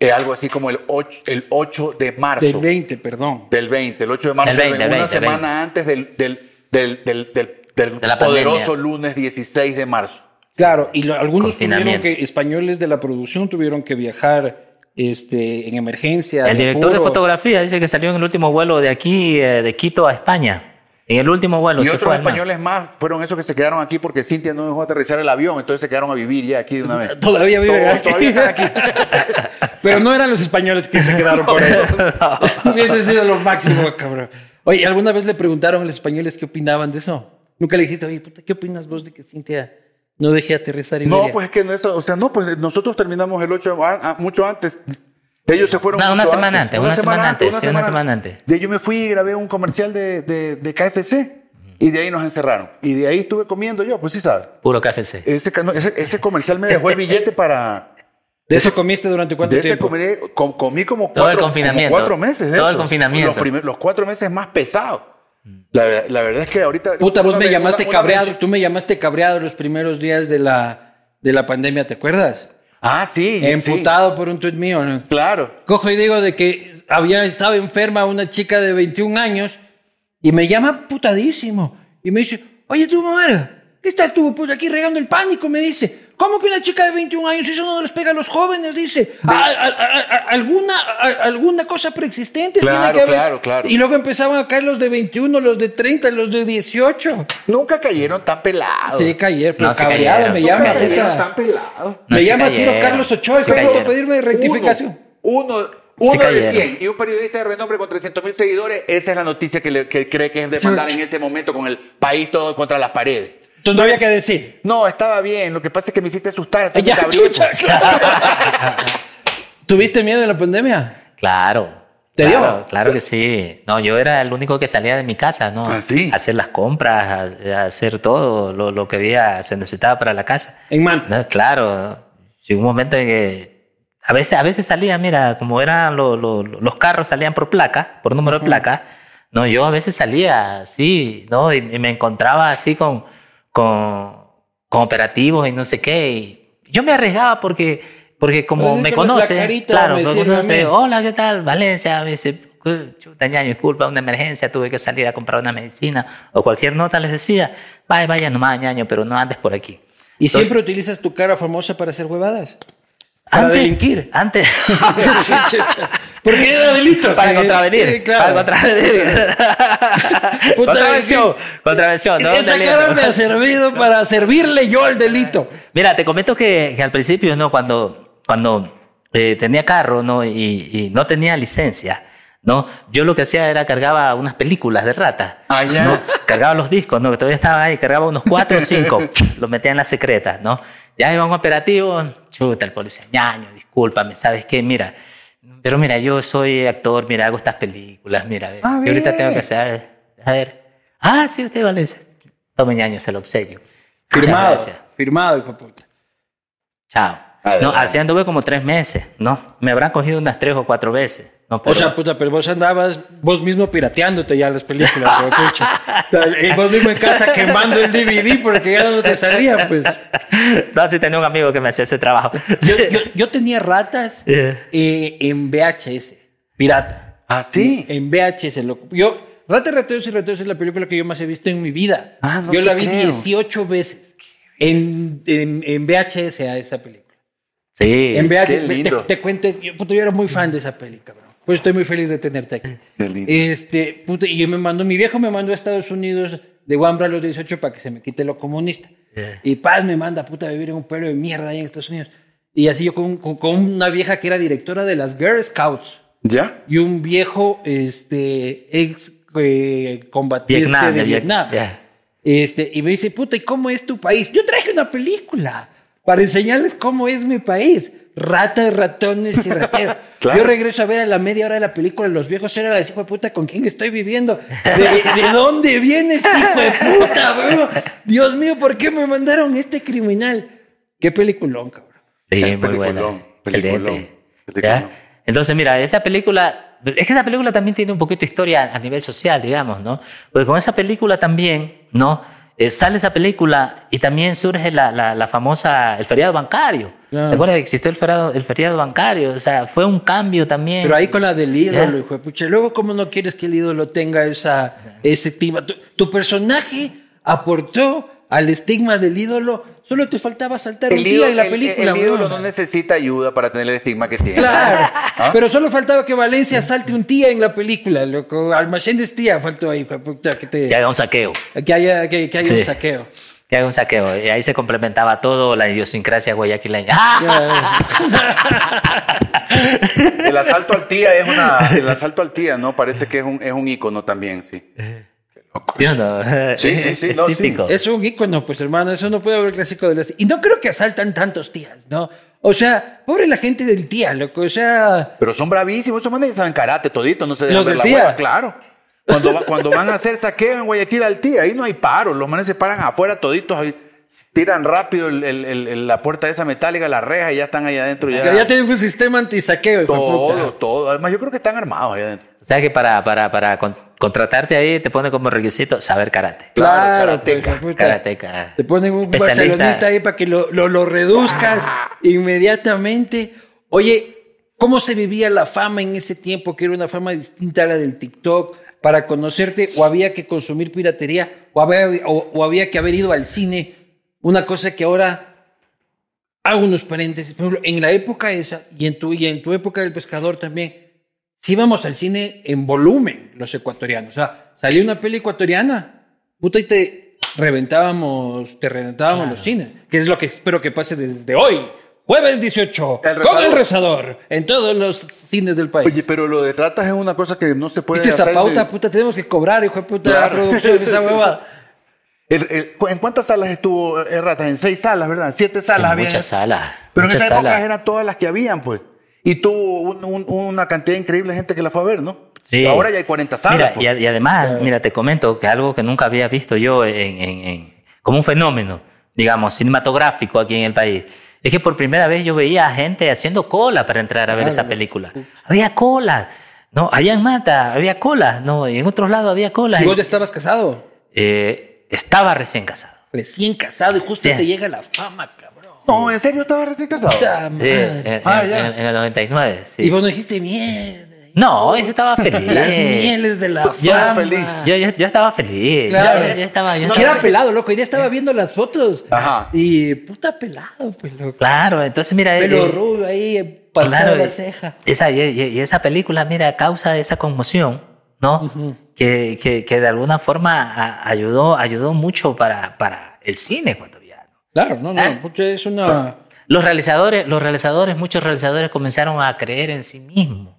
eh, algo así como el 8, el 8 de marzo Del 20, perdón. del 20, el 8 de marzo, El 20, una 20, semana 20. antes del, del, del, del, del- del De la poderoso pandemia. lunes 16 de marzo. Claro, y lo- algunos tuvieron que, españoles de la producción tuvieron que viajar este, en emergencia. El de director de fotografía dice que salió en el último vuelo de aquí, eh, de Quito a España. En el último vuelo y se otros españoles más fueron esos que se quedaron aquí porque Cintia no dejó aterrizar el avión, entonces se quedaron a vivir ya aquí de una vez. Todavía viven aquí. Todavía están aquí. Pero no eran los españoles que se quedaron por eso. Hubiese sido lo máximo, cabrón. Oye, ¿alguna vez le preguntaron a los españoles qué opinaban de eso? Nunca le dijiste, oye, puta, ¿qué opinas vos de que Cintia no deje aterrizar Iberia? No, pues es que no es, o sea, no, pues nosotros terminamos el 8 a- a- mucho antes. Ellos se fueron Una- una mucho semana antes, una semana antes, sí, una semana antes. De ahí yo me fui y grabé un comercial de, de, de KFC y de ahí nos encerraron. Y de ahí estuve comiendo yo, pues sí sabes. Puro KFC. Ese, no, ese, ese comercial me dejó el billete para... ¿De eso comiste durante cuánto De ese tiempo? comí, com- comí como Todo el cuatro, confinamiento. como cuatro meses. de Todo el eso. confinamiento. Los, primer- los cuatro meses más pesados. La, la verdad es que ahorita... Puta, vos una me vez- llamaste una- una cabreado, vez- tú me llamaste cabreado los primeros días de la, de la pandemia, ¿te acuerdas? Ah, sí. sí. Emputado por un tuit mío, ¿no? Claro. Cojo y digo de que había estado enferma una chica de 21 años y me llama putadísimo y me dice, oye tú mamá, ¿qué estás tú puta, aquí regando el pánico? Me dice, ¿Cómo que una chica de 21 años? Eso no les pega a los jóvenes, dice. A- a- a- a- alguna, a- alguna cosa preexistente tiene Claro, que haber. claro, claro. Y luego empezaban a caer los de 21, los de 30, los de 18. Nunca cayeron tan pelados. Sí, cayer, pero No, cabreado cayeron. me No, llama. Nunca cayeron tan pelados. No, me llama tiro cayeron. Carlos Ochoa a cayeron. pedirme rectificación. Uno, uno, uno de cayeron. 100 y un periodista de renombre con 300 mil seguidores, esa es la noticia que, le- que cree que es de mandar en ese momento con el país todo contra las paredes. Entonces no había que decir. No, estaba bien. Lo que pasa es que me hiciste asustar. hasta Ya, chucha, claro. ¿Tuviste miedo en la pandemia? Claro. ¿Te dio? claro, Claro que sí. No, yo era el único que salía de mi casa, ¿no? ¿Ah, sí? Hacer las compras, a- a hacer todo lo, lo que había, se necesitaba para la casa. En Manta. No, claro, llegó un momento en que a veces, a veces salía, mira, como eran lo- lo- los carros salían por placa, por número de placa, no, yo a veces salía así, ¿no? Y, y me encontraba así con, con, con operativos y no sé qué. Y yo me arriesgaba porque, porque como Pues, me conoce, claro, me conoce, hola, ¿qué tal? Valencia, me dice, chuta, ñaño, disculpa, una emergencia, tuve que salir a comprar una medicina o cualquier nota les decía, vaya, vaya nomás, ñaño, pero no andes por aquí. ¿Y Entonces- siempre utilizas tu cara famosa para hacer huevadas? Para delinquir. Antes. Sí, chucha. ¿Por qué era delito? para Eh, contravenir. eh, claro. Para contravenir. Contravención. sí. Contravención. ¿no? Esta cara me ha servido para servirle yo al delito. Mira, te comento que, que al principio, ¿no? Cuando, cuando eh, tenía carro, ¿no? Y, y no tenía licencia, ¿no? Yo lo que hacía era cargaba unas películas de rata. Ah, ya. ¿no? Cargaba los discos, ¿no? Que todavía estaban ahí, cargaba unos cuatro o cinco, los metía en la secreta, ¿no? Ya iba a un operativo, chuta, el policía, ñaño, discúlpame, ¿sabes qué? Mira, pero mira, yo soy actor, mira, hago estas películas, mira, a ver, Ah, si ahorita tengo que hacer, a ver, ah, sí, usted Valencia, tome ñaño, se lo obsequio. Firmado. Firmado, hijo puta. Chao. Adelante. No, así anduve como tres meses, ¿no? Me habrán cogido unas tres o cuatro veces. No, O sea, puta, pero vos andabas vos mismo pirateándote ya las películas. Y vos mismo en casa quemando el DVD porque ya no te salía, pues. no, sí tenía un amigo que me hacía ese trabajo. Yo, yo, yo tenía ratas Eh. eh, en VHS, pirata. Ah, sí. En VHS, loco. Yo, Rata y Rateos y Rateos es la película que yo más he visto en mi vida. Ah, no yo te la vi creo. 18 veces en, en, en VHS a esa película. Sí. En VHS, qué te, lindo. te cuento, yo, puta, yo era muy fan de esa peli, cabrón. Pues estoy muy feliz de tenerte aquí. Qué lindo. Este, puta, y yo me mandó, mi viejo me mandó a Estados Unidos de Wambra a los 18 para que se me quite lo comunista. Yeah. Y Paz me manda puta a vivir en un pueblo de mierda ahí en Estados Unidos. Y así yo con, con- con una vieja que era directora de las Girl Scouts ¿Ya? y un viejo este, ex eh, combatiente Vietnam, de Vietnam. Viet- yeah. Este, y me dice, puta, ¿y cómo es tu país? Yo traje una película para enseñarles cómo es mi país. Rata, ratones y rateros. Claro. Yo regreso a ver a la media hora de la película, los viejos eran las hijo de puta, ¿con quién estoy viviendo? ¿De, de dónde viene este hijo de puta, bro? Dios mío, ¿por qué me mandaron este criminal? Qué peliculón, cabrón. Sí, muy buena. peliculón, Excelente. peliculón. Entonces, mira, esa película, es que esa película también tiene un poquito de historia a nivel social, digamos, ¿no? Porque con esa película también, ¿no? Eh, sale esa película y también surge la, la, la famosa, el feriado bancario. Claro. ¿Te acuerdas que existió el feriado, el feriado bancario? O sea, fue un cambio también. Pero ahí con la del ídolo, hijo de pucha. Luego, ¿cómo no quieres que el ídolo tenga esa, ese estigma? Tu, tu personaje aportó al estigma del ídolo. Solo te faltaba saltar un día en la el- película. el ídolo weón. no necesita ayuda para tener el estigma que tiene. Claro, ¿Ah? pero solo faltaba que Valencia salte un día en la película, loco. Almacén de tía faltó ahí, hijo de puta, que, te- Que haga un saqueo. que haya, que, que haya Sí. un saqueo. Haga un saqueo. Y ahí se complementaba todo la idiosincrasia guayaquileña. El asalto al tía es una. El asalto al tía, ¿no? Parece que es un, es un ícono también, sí. ¿Sí o no? Sí, sí, sí, Es no, sí. típico. Es un ícono, pues hermano, eso no puede haber clásico de las... Y no creo que asaltan tantos tías, ¿no? O sea, pobre la gente del tía, loco, o sea... Pero son bravísimos, esos manes saben karate todito, no se dejan ver la tía. hueva, claro. Cuando, va- cuando van a hacer saqueo en Guayaquil al tía, ahí no hay paro, los manes se paran afuera toditos, ahí, tiran rápido el- el- el- el- la puerta esa metálica, la reja y ya están ahí adentro. Ya, Ya, tienen un sistema antisaqueo, de todo, puta. todo. Además, yo creo que están armados ahí adentro. O sea que para, para, para con- contratarte ahí te pone como requisito saber karate. Claro, karateca, pues, de puta. Karateca. Te ponen un Especialista. barcelonista ahí para que lo, lo, lo reduzcas inmediatamente. Oye, ¿cómo se vivía la fama en ese tiempo? Que era una fama distinta a la del TikTok. Para conocerte, o había que consumir piratería, o había, o, o había que haber ido al cine. Una cosa que ahora hago unos paréntesis. Por ejemplo, en la época esa y en tu, y en tu época del pescador también, si íbamos al cine en volumen los ecuatorianos. O sea, salía una peli ecuatoriana, puta, y te reventábamos, te reventábamos los cines. Que es lo que espero que pase desde hoy. Jueves 18, El con el rezador, en todos los cines del país. Oye, pero lo de ratas es una cosa que no se puede ¿Viste esa hacer. pauta? de- Puta, tenemos que cobrar, hijo de puta, Claro. la producción, esa huevada. El- el- ¿En cuántas salas estuvo eh, ratas? En seis salas, ¿verdad? En siete salas En había. muchas salas. Pero en muchas esa época salas. eran todas las que habían, pues. Y tuvo un- un- una cantidad increíble de gente que la fue a ver, ¿no? Sí. Ahora ya hay 40 salas. Mira, pues. y, a- y además, mira, te comento que algo que nunca había visto yo en, en- en- como un fenómeno, digamos, cinematográfico aquí en el país, es que por primera vez yo veía a gente haciendo cola para entrar a ver esa película. Había cola. No, allá en Mata había cola, no, y en otros lados había cola. ¿Y vos ya estabas casado? Eh, estaba recién casado. Recién casado y justo Sí. te llega la fama, cabrón. No, ¿en serio estaba recién casado? Sí, en, Ah, en- en el 99, sí. Y vos no dijiste mierda. No, yo estaba feliz. Las mieles de la Yo- fama. feliz. Yo, yo, yo estaba feliz. Claro. Yo, yo estaba, yo No, estaba- era pelado, loco. Y ya estaba viendo las fotos. Ajá. Y puta pelado, pues, loco. Claro, entonces mira, Pelo eh, rubio ahí, parchado claro, la eh, ceja. esa, y, y- esa película, mira, causa esa conmoción, ¿no? Ujú. que, que, que de alguna forma a- ayudó, ayudó mucho para, para el cine ecuatoriano. Claro, no, no. Ah. porque es una. Los realizadores, los realizadores, muchos realizadores comenzaron a creer en sí mismos.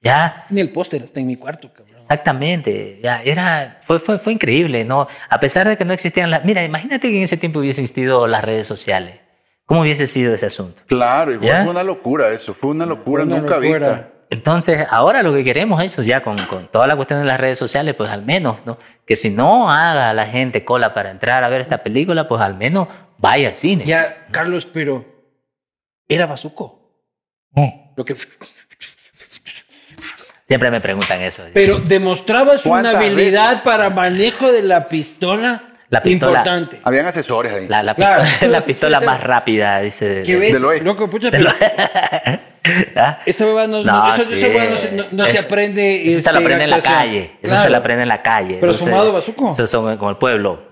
Ya, Ni el póster está en mi cuarto, cabrón. Exactamente, ya era, fue, fue, fue increíble, ¿no? A pesar de que no existían las... Mira, imagínate que en ese tiempo hubiesen existido las redes sociales. ¿Cómo hubiese sido ese asunto? Claro, igual ¿Ya? fue una locura eso. Fue una locura Una nunca locura. vista. Entonces, ahora lo que queremos es eso, ya con, con toda la cuestión de las redes sociales, pues al menos, ¿no? Que si no haga la gente cola para entrar a ver esta película, pues al menos vaya al cine. Ya, Carlos, pero. Era bazuco. Mm. Lo que. Siempre me preguntan eso. Pero demostrabas una ¿Cuántas habilidad para manejo de la pistola, La pistola. importante. Habían asesores ahí. La, la Claro. pistola, la pistola Sí. más rápida, dice. ¿Qué ves? del oeste. Loco, pucha, Del pero ¿Ah? esa hueva no, eso, sí. esa hueva no se, no- se aprende. Eso se este, lo aprende en la calle. Eso Claro. se lo aprende en la calle. Pero Eso se- sumado bazuco. Eso son como el pueblo.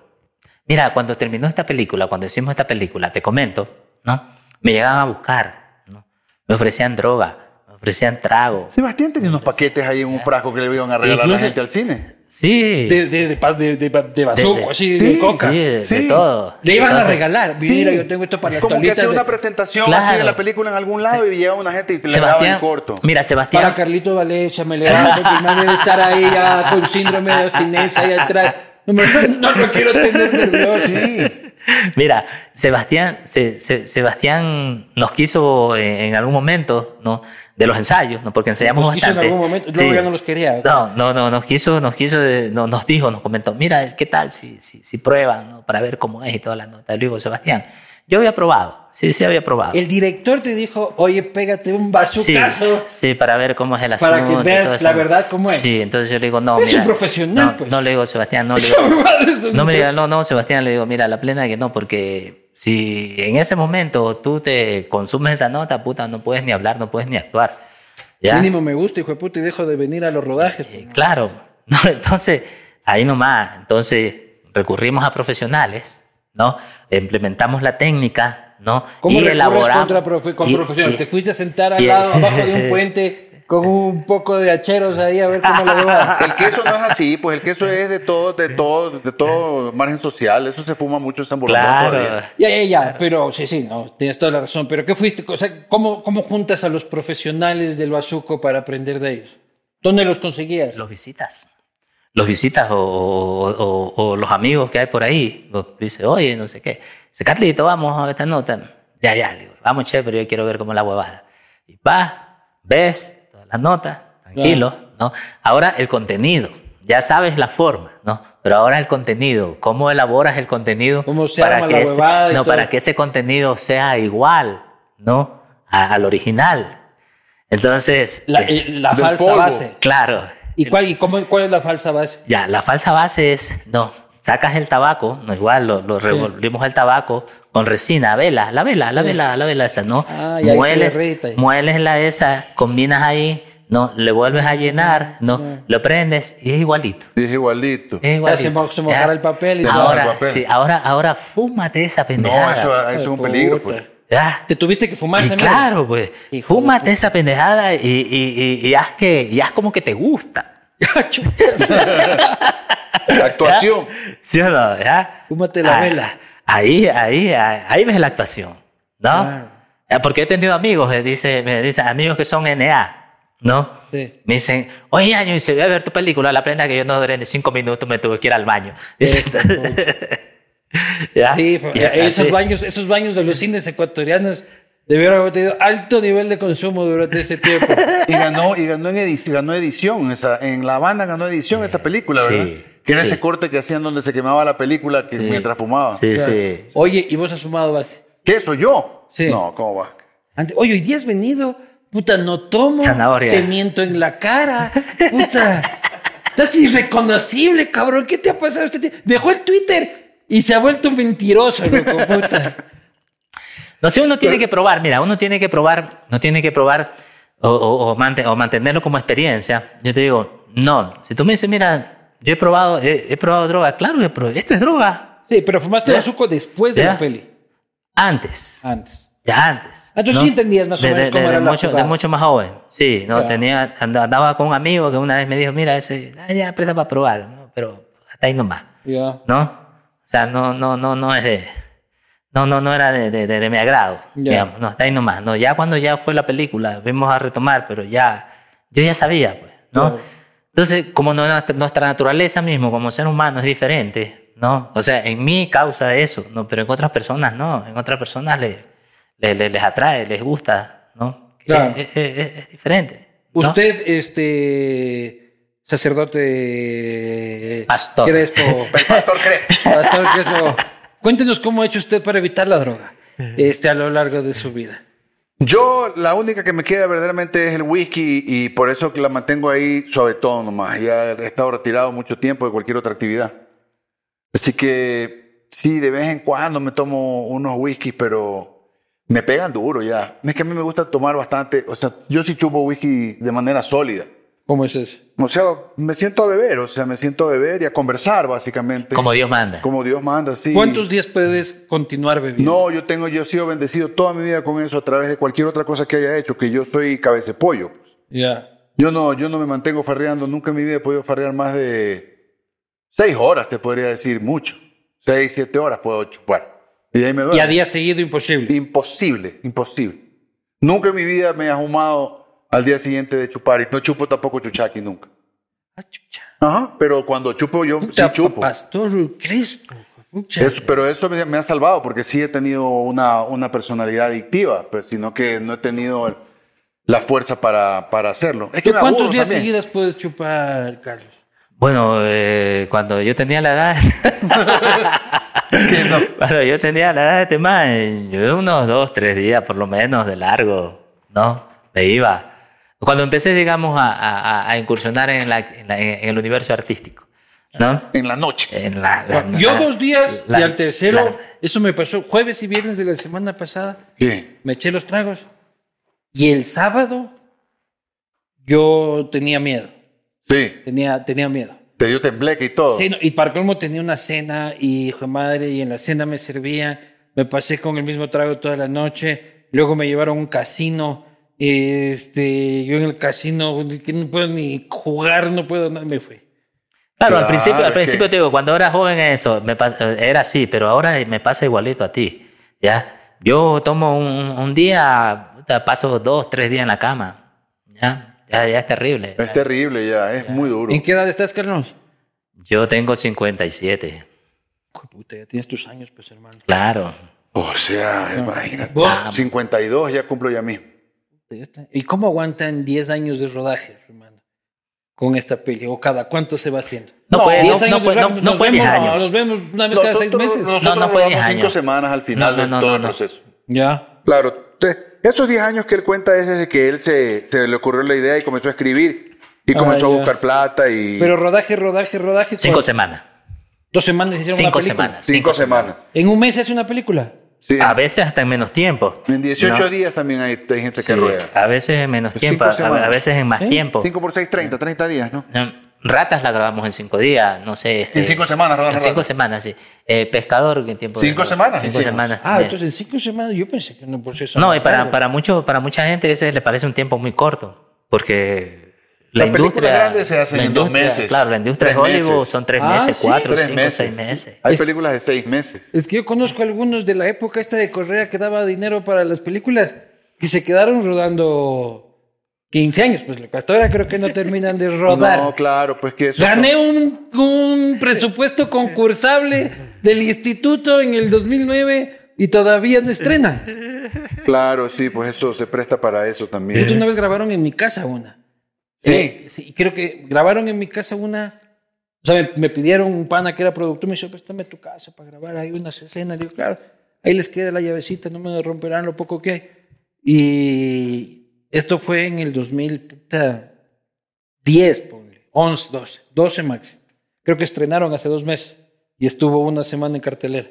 Mira, cuando terminó esta película, cuando hicimos esta película, te comento, ¿no? Me llegaban a buscar, ¿no? Me ofrecían droga, ofrecían trago. Sebastián tenía unos paquetes ahí en un frasco que le iban a regalar a la Incluso- gente al cine. Sí. De, de, de, paz- de, de, de bazuco, De- de- así, sí, de coca. Sí, de, de Sí. todo. Le iban a Entonces, regalar. Sí. Mira, yo tengo esto para Como que hacía de- una presentación Claro. así de la película en algún lado y llegaba una gente y te le Sebastián, en corto. mira, Sebastián, Para Carlito Valencia, me le da, porque me debe estar ahí ya con síndrome de abstinencia ahí atrás. No, me- no lo quiero tener nervioso. Sí. Mira, Sebastián, Se- Se- Sebastián nos quiso en, en algún momento, ¿no? De los ensayos, ¿no? Porque ensayamos Nos quiso en bastante. algún momento, luego ya no los quería. No, no, no, nos quiso, nos quiso, eh, no, nos dijo, nos comentó, mira, ¿qué tal si, si, si prueban, ¿no? Para ver cómo es y toda la nota. Le digo, Sebastián, yo había probado, sí, sí había probado. El director te dijo, oye, pégate un Sí, bazucazo. sí, para ver cómo es el asunto. Para que veas la verdad cómo es. Sí, entonces yo le digo, no, Es mira. un profesional, no, pues. No le digo, Sebastián, no le digo. No me diga, no, no, Sebastián, le digo, mira, la plena que no, porque si en ese momento tú te consumes esa nota, puta, no puedes ni hablar, no puedes ni actuar. ¿Ya? Mínimo me gusta, hijo de puta, y dejo de venir a los rodajes. Eh, claro, no, entonces, ahí nomás, entonces recurrimos a profesionales, ¿no? Implementamos la técnica, ¿no? ¿Cómo y elaboramos. contra profe- con y- profesionales? y- Te fuiste a sentar al y- lado, abajo de un puente, con un poco de hacheros ahí a ver cómo lo lleva. El queso no es así, pues el queso es de todo, de todo, de todo margen social. Eso se fuma mucho en San Borondón todavía. Claro. Ya, ya, ya, pero sí, sí, no, tienes toda la razón. Pero ¿qué fuiste? O sea, ¿cómo, ¿cómo juntas a los profesionales del bazuco para aprender de ellos? ¿Dónde los conseguías? Los visitas. Los visitas o, o- o- o los amigos que hay por ahí. Los dice, oye, no sé qué. Dice, Carlito, vamos a ver esta nota. Ya, ya, le digo, vamos, che, pero yo quiero ver cómo es la huevada. Y va, ves todas las notas, tranquilo, ¿no? Ahora el contenido. Ya sabes la forma, ¿no? Pero ahora el contenido. ¿Cómo elaboras el contenido? ¿Cómo se arma que ese, no, para que ese contenido sea igual, ¿no? A- al original. Entonces, La, eh, la falsa polvo. base. claro. ¿Y, cuál, y cómo, cuál es la falsa base? Ya, la falsa base es, no, sacas el tabaco, no igual, lo, lo revolvimos el tabaco con resina, vela, la vela, la vela, la vela esa, ¿no? Ah, y ahí se mueles, mueles la esa, combinas ahí, no, le vuelves a llenar, no, lo prendes y es igualito. Es igualito. Es igualito. se mo- se mojará el papel y moja el Ahora, papel. sí, ahora, ahora fúmate esa No, pendejada. eso, eso es un peligro. Pues. ¿Ya? Te tuviste que fumar Y esa claro, pues. Fúmate esa pendejada y, y, y, y haz que, y haz como que te gusta. Chupas. Actuación. ¿Sí o no? ¿Ya? Fúmate la Ah, vela. Ahí, ahí, ahí, ahí ves la actuación, ¿no? Claro. Ya, Porque he tenido amigos, me dice, me dicen, amigos que son NA, ¿no? Sí. Me dicen, oye, año, dice, voy a ver tu película, la prenda que yo no duré ni cinco minutos, me tuve que ir al baño. Dice, ¿Ya? Sí, Y esos baños, esos baños de los cines ecuatorianos debieron haber tenido alto nivel de consumo durante ese tiempo. Y ganó, y ganó en edición, ganó edición esa, en La Habana ganó edición esa película, Sí, ¿verdad? Que era sí. ese corte que hacían donde se quemaba la película que Sí. mientras fumaba. Sí, Claro. sí. Oye, ¿y vos has fumado base? ¿Qué soy yo? Sí. No, ¿cómo va? Ante- Oye, hoy día has venido, puta, no tomo, Zanahoria. te miento en la cara, puta. Estás irreconocible, cabrón. ¿Qué te ha pasado? Este? Dejó el Twitter y se ha vuelto mentiroso, loco, puta. No sé, uno tiene que probar, mira, uno tiene que probar, no tiene que probar o, o- o mante- o mantenerlo como experiencia. Yo te digo, no, si tú me dices, mira, yo he probado, he, he probado droga, claro que probé, esto es droga. Sí, pero fumaste ¿Ya? bazuco después de ¿Ya? la peli. Antes, Antes. ya antes. Ah, tú sí entendías más o De- menos de- cómo de- era la mucho, de jugada. mucho más joven, sí, no, tenía, and- andaba con un amigo que una vez me dijo, mira, ese, ah, ya presta para probar, ¿no? pero hasta ahí nomás. Ya. ¿no? O sea, no, no, no, no es de, no, no, no era de, de, de- de mi agrado, digamos, no, está ahí nomás, no, ya cuando ya fue la película, vimos a retomar, pero ya, yo ya sabía, pues, ¿no? Entonces, como no- nuestra naturaleza mismo, como ser humano, es diferente, ¿no? O sea, en mí causa eso, ¿no? Pero en otras personas no, en otras personas le, le- le- les atrae, les gusta, ¿no? Claro. Es, es- es- es diferente. ¿no? Usted, este, sacerdote Pastor. Crespo, El pastor cree. Pastor Crespo, cuéntenos cómo ha hecho usted para evitar la droga este, a lo largo de su vida. Yo, la única que me queda verdaderamente es el whisky y por eso que la mantengo ahí suavetón nomás. Ya he estado retirado mucho tiempo de cualquier otra actividad. Así que sí, de vez en cuando me tomo unos whiskies, pero me pegan duro ya. Es que a mí me gusta tomar bastante, o sea, yo sí chupo whisky de manera sólida. ¿Cómo es eso? O sea, me siento a beber, o sea, me siento a beber y a conversar básicamente. Como Dios manda. Como Dios manda, sí. ¿Cuántos días puedes continuar bebiendo? No, yo tengo, yo he sido bendecido toda mi vida con eso a través de cualquier otra cosa que haya hecho, que yo soy cabeza de pollo. Ya. Yo no, yo no me mantengo farreando, nunca en mi vida he podido farrear más de seis horas, te podría decir, mucho. Seis, siete horas puedo chupar. Y ahí me duermo. Y a día seguido imposible. Imposible, imposible. Nunca en mi vida me he ahumado al día siguiente de chupar y no chupo tampoco chuchaqui nunca. Ah, chucha. Ajá, pero cuando chupo yo Puta, sí chupo. Pastor. Eso- pero eso me, me ha salvado porque sí he tenido una, una personalidad adictiva, pues, sino que no he tenido el- la fuerza para, para hacerlo. Es que ¿Tú me cuántos días también. seguidos puedes chupar, Carlos? Bueno, eh, cuando yo tenía la edad, cuando yo tenía la edad de este man, yo unos dos, tres días por lo menos de largo, ¿no? Me iba. Cuando empecé, digamos, a, a- a incursionar en, la- en la- en el universo artístico, ¿no? En la noche. En la, la- Yo la- dos días la- y al tercero, la- eso me pasó jueves y viernes de la semana pasada, ¿Qué? me eché los tragos. Y el sábado yo tenía miedo, Sí, tenía, tenía miedo. te dio tembleque y todo. Sí, no, y para colmo tenía una cena y hijo de madre, y en la cena me servía, me pasé con el mismo trago toda la noche, luego me llevaron a un casino, este, yo en el casino, que no puedo ni jugar, no puedo, nada, me fui. Claro, al principio, al principio que- te digo, cuando era joven eso, me pas- era así, pero ahora me pasa igualito a ti, ¿ya? Yo tomo un, un día, paso dos, tres días en la cama, ¿ya? Ya, ya es terrible. Es terrible ya, es muy duro. ¿En qué edad estás, Carlos? Yo tengo 57, Hijo de puta, ya tienes tus años, pues, hermano. claro. O sea, imagínate. ¿Vos? 52 ya cumplo ya mismo. ¿Y cómo aguantan 10 años de rodaje, hermano? Con esta peli, o cada cuánto se va haciendo. No, No, fue, no, 10 no no, no 10 vemos, años. Nos vemos una vez cada seis meses. nosotros No, no fue rodamos 10 cinco años. semanas al final No, no, de todo no, el proceso. Ya. Claro, te- esos 10 años que él cuenta es desde que él se, se le ocurrió la idea y comenzó a escribir y Ah, comenzó a ya. buscar plata y Pero rodaje, rodaje, rodaje. Cinco semanas. Dos semanas hicieron Cinco una película. semanas. cinco semanas. En un mes es una película. Sí. A veces hasta en menos tiempo. En 18 ¿no? días también hay, hay gente Sí, que rueda. a veces en menos tiempo, a, a veces en más ¿Sí? tiempo. 5 por 6, 30, 30 días, ¿no? No, Ratas la grabamos en cinco días, no sé. este, En cinco semanas rodaron En cinco Ratas. semanas, sí. Eh, pescador, ¿qué tiempo? Cinco semanas Cinco hicimos. semanas. Ah, Eh, entonces en cinco semanas yo pensé que era un proceso. No, y para, para, mucho, para mucha gente ese le parece un tiempo muy corto, porque la Las películas industria... grandes se hacen en dos meses, Claro, la industria tres de Hollywood meses. son tres Ah, meses, cuatro, Tres cinco, meses. seis meses. Hay Es- películas de seis meses. Es que yo conozco algunos de la época esta de Correa que daba dinero para las películas que se quedaron rodando 15 años. Pues lo que hasta ahora creo que no terminan de rodar. No, claro, pues que eso Gané un, un presupuesto concursable del instituto en el 2009 y todavía no estrenan. Claro, sí, pues eso se presta para eso también. Ellos una vez grabaron en mi casa una. Sí. Eh, sí, creo que grabaron en mi casa una. O sea, me, pidieron un pana que era productor, me dijo, préstame tu casa para grabar ahí unas escenas. Digo, claro, ahí les queda la llavecita, no me romperán lo poco que hay. Y esto fue en el 2010, ponle, 11, 12, 12 máximo. Creo que estrenaron hace dos meses y estuvo una semana en cartelera.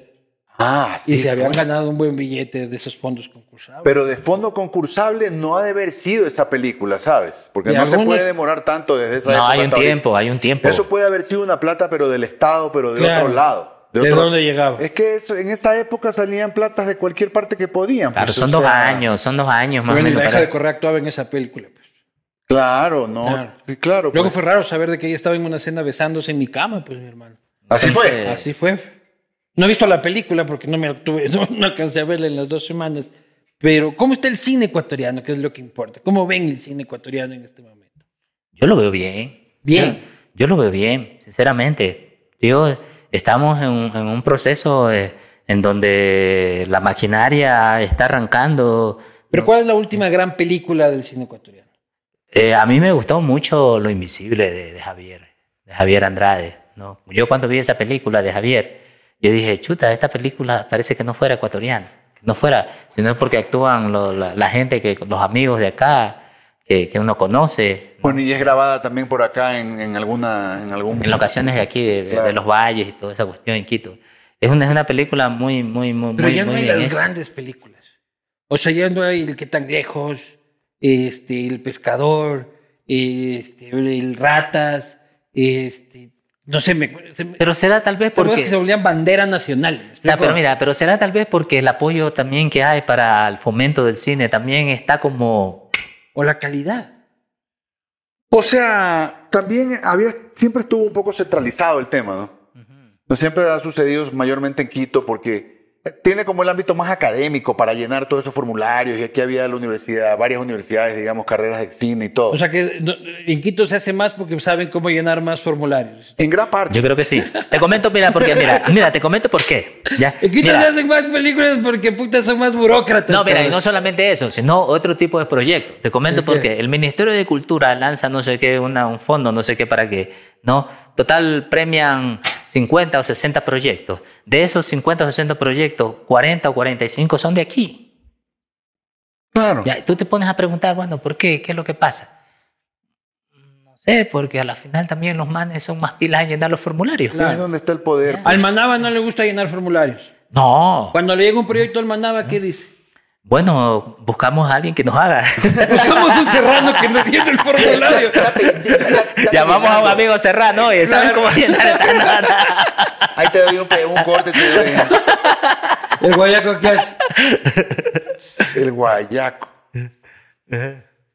Ah, sí. y se habían fue. ganado un buen billete de esos fondos concursables. Pero de fondo concursable no ha de haber sido esa película, ¿sabes? Porque no se puede demorar tanto desde esa No, época hay un ahorita. tiempo, hay un tiempo. Eso puede haber sido una plata, pero del Estado, pero de Claro. otro lado. ¿De otro- dónde llegaba? Es que eso- en esta época salían platas de cualquier parte que podían. Claro, pues, son dos sea, años, son dos años más o Bueno, y menos. la hija para- de Correa actuaba en esa película. pues. Claro, no. Claro. Sí, claro. Luego pues. fue raro saber de que ella estaba en una escena besándose en mi cama, pues mi hermano. Así Entonces, fue. Así fue. No he visto la película porque no me tuve, no, no alcancé a verla en las dos semanas. Pero, ¿cómo está el cine ecuatoriano? Que es lo que importa. ¿Cómo ven el cine ecuatoriano en este momento? Yo lo veo bien. Bien. Yo, yo lo veo bien, sinceramente. Tío, estamos en, un- en un proceso eh, en donde la maquinaria está arrancando. Pero, ¿cuál es la última gran película del cine ecuatoriano? Eh, a mí me gustó mucho Lo Invisible de, de Javier, de Javier Andrade. ¿no? Yo cuando vi esa película de Javier, yo dije, chuta, esta película parece que no fuera ecuatoriana. Que no fuera, sino porque actúan lo- la, la gente, que los amigos de acá, que, que uno conoce. ¿no? Bueno, y es grabada también por acá en, en alguna, en algún. en locaciones de aquí, de, de- Claro. de los valles y toda esa cuestión en Quito. Es una, es una película muy, muy, muy, Pero muy, ya no muy hay las hecha. grandes películas. O sea, ya no hay el que tan lejos, este, el pescador, este, el ratas, este, no sé, me, se me- Pero será tal vez ¿Te acuerdas porque... que se volvían bandera nacional. ¿me O sea, explico? pero mira, pero será tal vez porque el apoyo también que hay para el fomento del cine también está como... O la calidad. O sea, también había, siempre estuvo un poco centralizado el tema, ¿no? No siempre ha sucedido mayormente en Quito porque tiene como el ámbito más académico para llenar todos esos formularios y aquí había la universidad, varias universidades, digamos, carreras de cine y todo. O sea que en Quito se hace más porque saben cómo llenar más formularios. en gran parte. Yo creo que sí. Te comento, mira, porque mira, mira, te comento por qué. ¿ya? En Quito Mira, se hacen más películas porque puta son más burócratas. No, mira, y no solamente eso, sino otro tipo de proyectos. Te comento ¿De por qué? qué. El Ministerio de Cultura lanza no sé qué, una, un fondo, no sé qué para qué, ¿no? Total, premian 50 o 60 proyectos. De esos 50 o 60 proyectos, 40 o 45 son de aquí. Claro. Ya, tú te pones a preguntar, bueno, ¿por qué? ¿Qué es lo que pasa? No sé, porque a la final también los manes son más pilas en llenar los formularios. Ahí Es donde está el poder. Al Manaba no le gusta llenar formularios. No. Cuando le llega un proyecto al Manaba, ¿qué dice? Bueno, buscamos a alguien que nos haga. Buscamos un serrano que nos llene el formulario. Llamamos a un amigo serrano y ¿sabes Claro. cómo llenar esta nota? Ahí te doy un, un corte, te doy El guayaco que hace. el guayaco.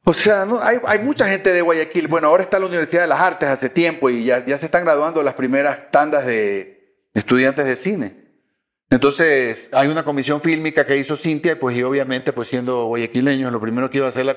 O sea, ¿no? hay, hay mucha gente de Guayaquil. Bueno, ahora está la Universidad de las Artes hace tiempo y ya, ya se están graduando las primeras tandas de estudiantes de cine. Entonces, hay una comisión fílmica que hizo Cintia, pues, y obviamente, pues siendo guayaquileños, lo primero que iba a hacer la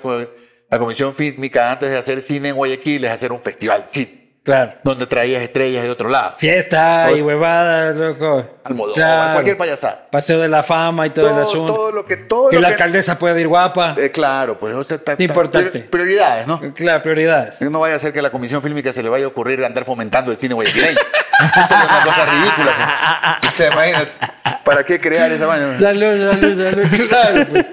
comisión fílmica antes de hacer cine en Guayaquil es hacer un festival de cine, Claro. donde traías estrellas de otro lado. Fiesta y Pues- huevadas, loco. Almodóvar, Claro. cualquier payasada. Paseo de la fama y todo, el asunto. todo lo que... Todo que lo la que- alcaldesa pueda ir guapa. Eh, claro, pues, o sea, ta- ta- Importante. prior- prioridades, ¿no? Claro, prioridades. No vaya a ser que a la comisión fílmica se le vaya a ocurrir andar fomentando el cine guayaquileño. Eso es una cosa ridícula. pues. O sea, imagínate, ¿para qué crear esa vaina? Salud, salud, salud. Claro, pues.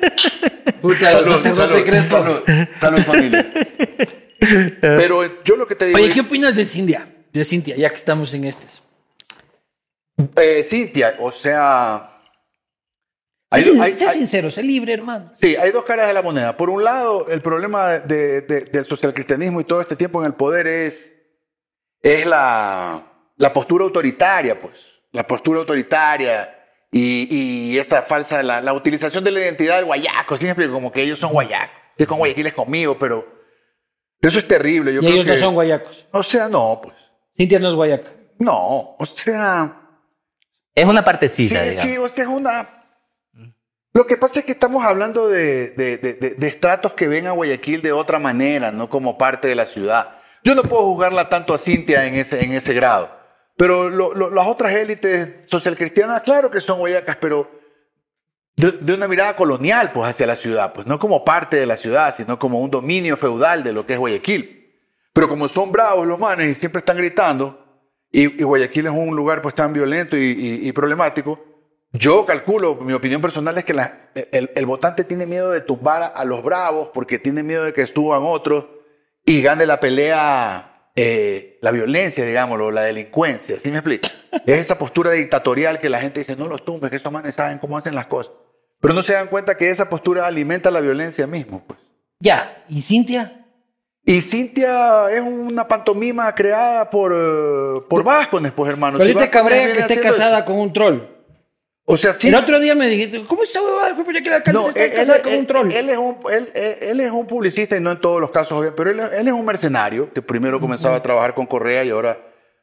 Puta, Salud, salud, Crespo. salud, salud, familia. Pero yo lo que te digo, Oye, ¿qué opinas de Cintia? De Cintia, ya que estamos en este. eh, Cintia, o sea, hay- Sé, hay- sé hay- sincero, sé libre, hermano. Sí, hay dos caras de la moneda. Por un lado, el problema de- de- del socialcristianismo y todo este tiempo en el poder es es la, la postura autoritaria, pues. La postura autoritaria y, y esa falsa, la, la, utilización de la identidad del guayaco, siempre como que ellos son guayacos. Sí, con guayaquiles conmigo, pero eso es terrible. Yo y creo ellos que, no son guayacos. O sea, no, pues. Cintia no es guayaca. No, o sea. Es una partecita, Sí, digamos. sí, o sea, es una. Lo que pasa es que estamos hablando de, de, de, de- de estratos que ven a Guayaquil de otra manera, no como parte de la ciudad. Yo no puedo juzgarla tanto a Cintia en ese, en ese grado. Pero lo- lo- las otras élites socialcristianas, claro que son guayacas, pero de, una mirada colonial, pues, hacia la ciudad. Pues no como parte de la ciudad, sino como un dominio feudal de lo que es Guayaquil. Pero como son bravos los manes y siempre están gritando, y, Guayaquil es un lugar pues tan violento y, problemático, yo calculo, mi opinión personal es que el, votante tiene miedo de tumbar a, a los bravos porque tiene miedo de que suban otros y gane la pelea, eh, la violencia, digámoslo, la delincuencia. ¿Sí me explico? Es esa postura dictatorial que la gente dice, no los tumbes, que esos manes saben cómo hacen las cosas. Pero no se dan cuenta que esa postura alimenta la violencia mismo. Pues. Ya, ¿y Cintia? Y Cintia es una pantomima creada por, eh, por Vázquez, pues hermano. Pero Si yo te que esté casada eso. con un troll. O sea, sí. El otro día me dijiste, ¿cómo esa huevada? Ya que la alcaldesa está él, con un troll. él es un, él, es un publicista y no en todos los casos, obvio, pero él, él es un mercenario que primero comenzaba a trabajar con Correa y ahora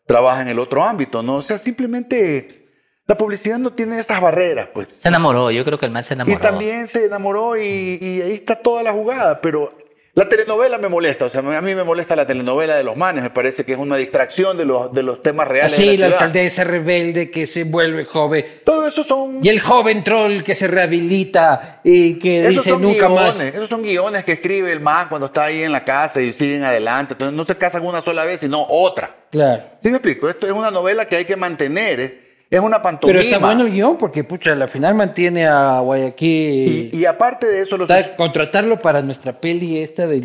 trabaja en el otro ámbito, ¿no? O sea, simplemente la publicidad no tiene esas barreras, pues. Se enamoró, yo creo que el man se Y enamoró. también se enamoró y, y ahí está toda la jugada, pero la telenovela me molesta, o sea, a mí me molesta la telenovela de los manes, me parece que es una distracción de los, de los temas reales. de Así, la la alcaldesa rebelde que se vuelve joven. Todo eso son... Y el joven troll que se rehabilita y que Esos dice son nunca guiones, más. esos son guiones que escribe el man cuando está ahí en la casa y siguen adelante. Entonces no se casan una sola vez, sino otra. Claro. ¿Sí me explico? Esto es una novela que hay que mantener. ¿eh? Es una pantomima. Pero está bueno el guion porque, pucha, al final mantiene a Guayaquil. y, y aparte de eso, los Está- contratarlo para nuestra peli esta de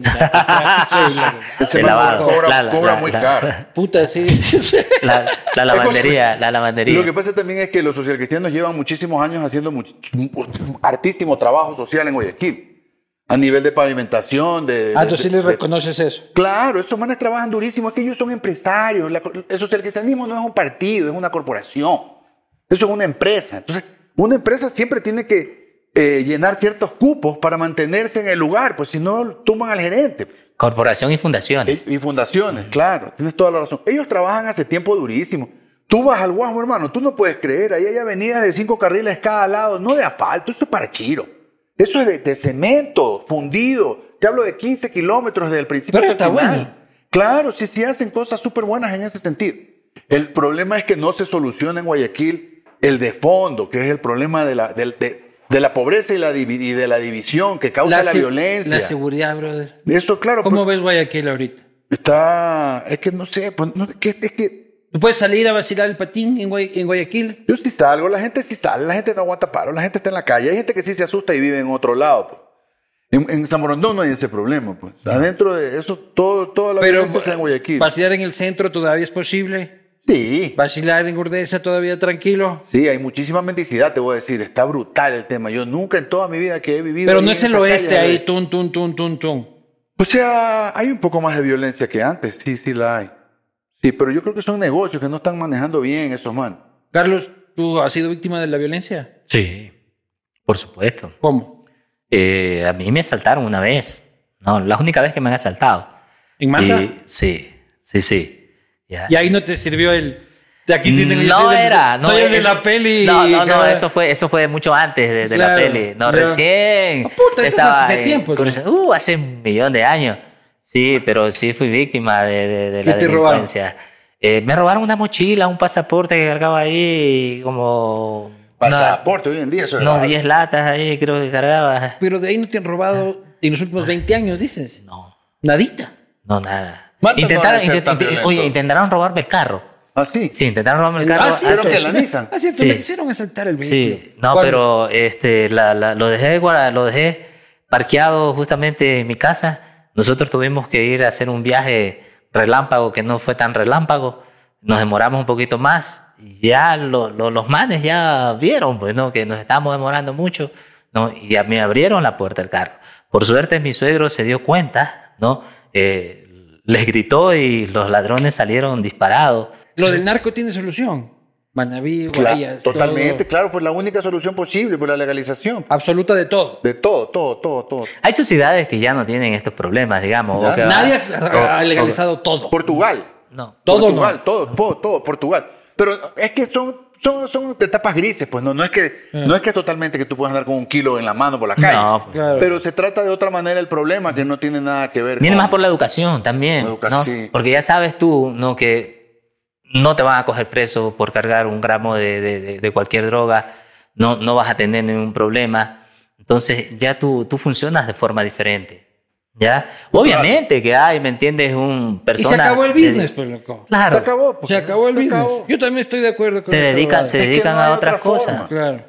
la, cobra, La- la- cobra la- muy la- caro. puta, sí. La, la lavandería, la lavandería. Lo que pasa también es que los socialcristianos llevan muchísimos años haciendo much- hartísimo trabajo social en Guayaquil. A nivel de pavimentación, de... ah, de- tú sí les de- reconoces eso. Claro, esos manes trabajan durísimo, es que ellos son empresarios. La- el socialcristianismo no es un partido, es una corporación. Eso es una empresa. Entonces, una empresa siempre tiene que eh, llenar ciertos cupos para mantenerse en el lugar, pues si no, tumban al gerente. Corporación y fundaciones. Eh, Y fundaciones, claro, tienes toda la razón. Ellos trabajan hace tiempo durísimo. Tú vas al Guasmo, hermano, tú no puedes creer, ahí hay avenidas de cinco carriles cada lado, no de asfalto, eso es para chiro. Eso es de, de cemento, fundido. Te hablo de 15 kilómetros desde el principio Pero hasta el está final. bueno. Claro, sí, sí hacen cosas súper buenas en ese sentido. El problema es que no se soluciona en Guayaquil el de fondo, que es el problema de la, de, de la pobreza y, la, divi- y de la división que causa la, violencia. La seguridad, brother. Eso, claro, ¿Cómo pues, ves Guayaquil ahorita? está. Es que no sé, pues, no, es que, es que ¿Tú puedes salir a vacilar el patín en, Guay- en Guayaquil? Yo sí salgo, la gente sí sale, la gente no aguanta paro, la gente está en la calle. Hay gente que sí se asusta y vive en otro lado. pues. En, en San Borondón no hay ese problema. Pues. Adentro de eso, todo, toda la Pero violencia está en Guayaquil. vacilar en el centro todavía es posible. Sí, Vacilar en Urdesa todavía tranquilo. sí, hay muchísima mendicidad, te voy a decir. Está brutal el tema. Yo nunca en toda mi vida que he vivido. Pero no es el oeste ahí, tun, tun, tun, tun, tun. O sea, hay un poco más de violencia que antes. Sí, sí la hay. Sí, pero yo creo que son negocios que no están manejando bien esos man. Carlos, ¿tú has sido víctima de la violencia? Sí, por supuesto. ¿Cómo? Eh, a mí me asaltaron una vez. No, la única vez que me han asaltado. ¿En Manta? Y- sí, sí, sí. Ya. Y ahí no te sirvió el... De aquí tienen no del- era, no soy el de la peli. No, no, no, eso fue, eso fue mucho antes de, de Claro, la peli. No, ya. recién. Ah, puta, estaba hace en- tiempo. Uh, hace un millón de años. Sí, pero sí fui víctima de, de, de ¿Qué la delincuencia. Eh, me robaron una mochila, un pasaporte que cargaba ahí, como. Pasaporte hoy en día, eso raro. 10 latas ahí, creo que cargaba. Pero de ahí no te han robado en los últimos 20 años, dices. No, Nadita. no, nada. No Intentaron, intent- intent- oye, intentaron robarme el carro. Ah, sí. Sí, intentaron robarme el carro. Ah, sí, pero hace- que la Nissan. Ah, cierto, Sí. me quisieron asaltar el vehículo. Sí, no, pero este, la, la- lo, dejé, guarda- lo dejé parqueado justamente en mi casa. Nosotros tuvimos que ir a hacer un viaje relámpago que no fue tan relámpago. Nos demoramos un poquito más y ya lo- lo- los manes ya vieron pues, ¿no? que nos estábamos demorando mucho ¿no? y ya me abrieron la puerta del carro. Por suerte mi suegro se dio cuenta, ¿no? Eh, les gritó y los ladrones salieron disparados. Lo del narco tiene solución. Manaví, Guayas. totalmente, todo. claro, pues la única solución posible, pues la legalización. Absoluta de todo. De todo, todo, todo, todo. Hay sociedades que ya no tienen estos problemas, digamos. Ya. o que- Nadie o- ha o- legalizado todo. Portugal. No. Todo Portugal, no. todo, todo, todo, Portugal. Pero es que son, son, son etapas grises, pues no, no es que no es que totalmente que tú puedas andar con un kilo en la mano por la calle. No, pues. Claro. Pero se trata de otra manera el problema que no tiene nada que ver Viene con... más por la educación también. Educa- ¿no? sí. Porque ya sabes tú ¿no? que no te van a coger preso por cargar un gramo de, de- de- de cualquier droga, no, no vas a tener ningún problema. Entonces ya tú, tú funcionas de forma diferente. ¿ya? Obviamente que hay, ¿me entiendes? Un Y persona se acabó el de- business, pues loco. Claro. Se acabó. pues. Se acabó el Se business. acabó. Yo también estoy de acuerdo con Se esa dedican, se Es que dedican no a otras otra cosas. Claro.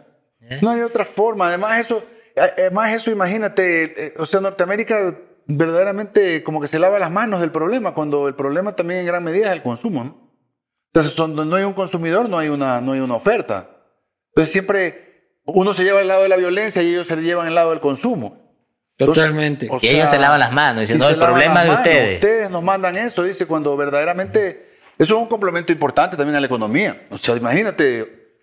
No hay otra forma. Además eso, además eso, imagínate, eh, o sea, Norteamérica verdaderamente como que se lava las manos del problema, cuando el problema también en gran medida es el consumo, ¿no? Entonces, donde no hay un consumidor, no hay una, no hay una oferta. Entonces siempre uno se lleva al lado de la violencia y ellos se llevan al lado del consumo. Entonces, Totalmente. o Y ellos se lavan las manos, se el problema de manos. ustedes. Ustedes nos mandan eso, dice, cuando verdaderamente eso es un complemento importante también a la economía. O sea, imagínate,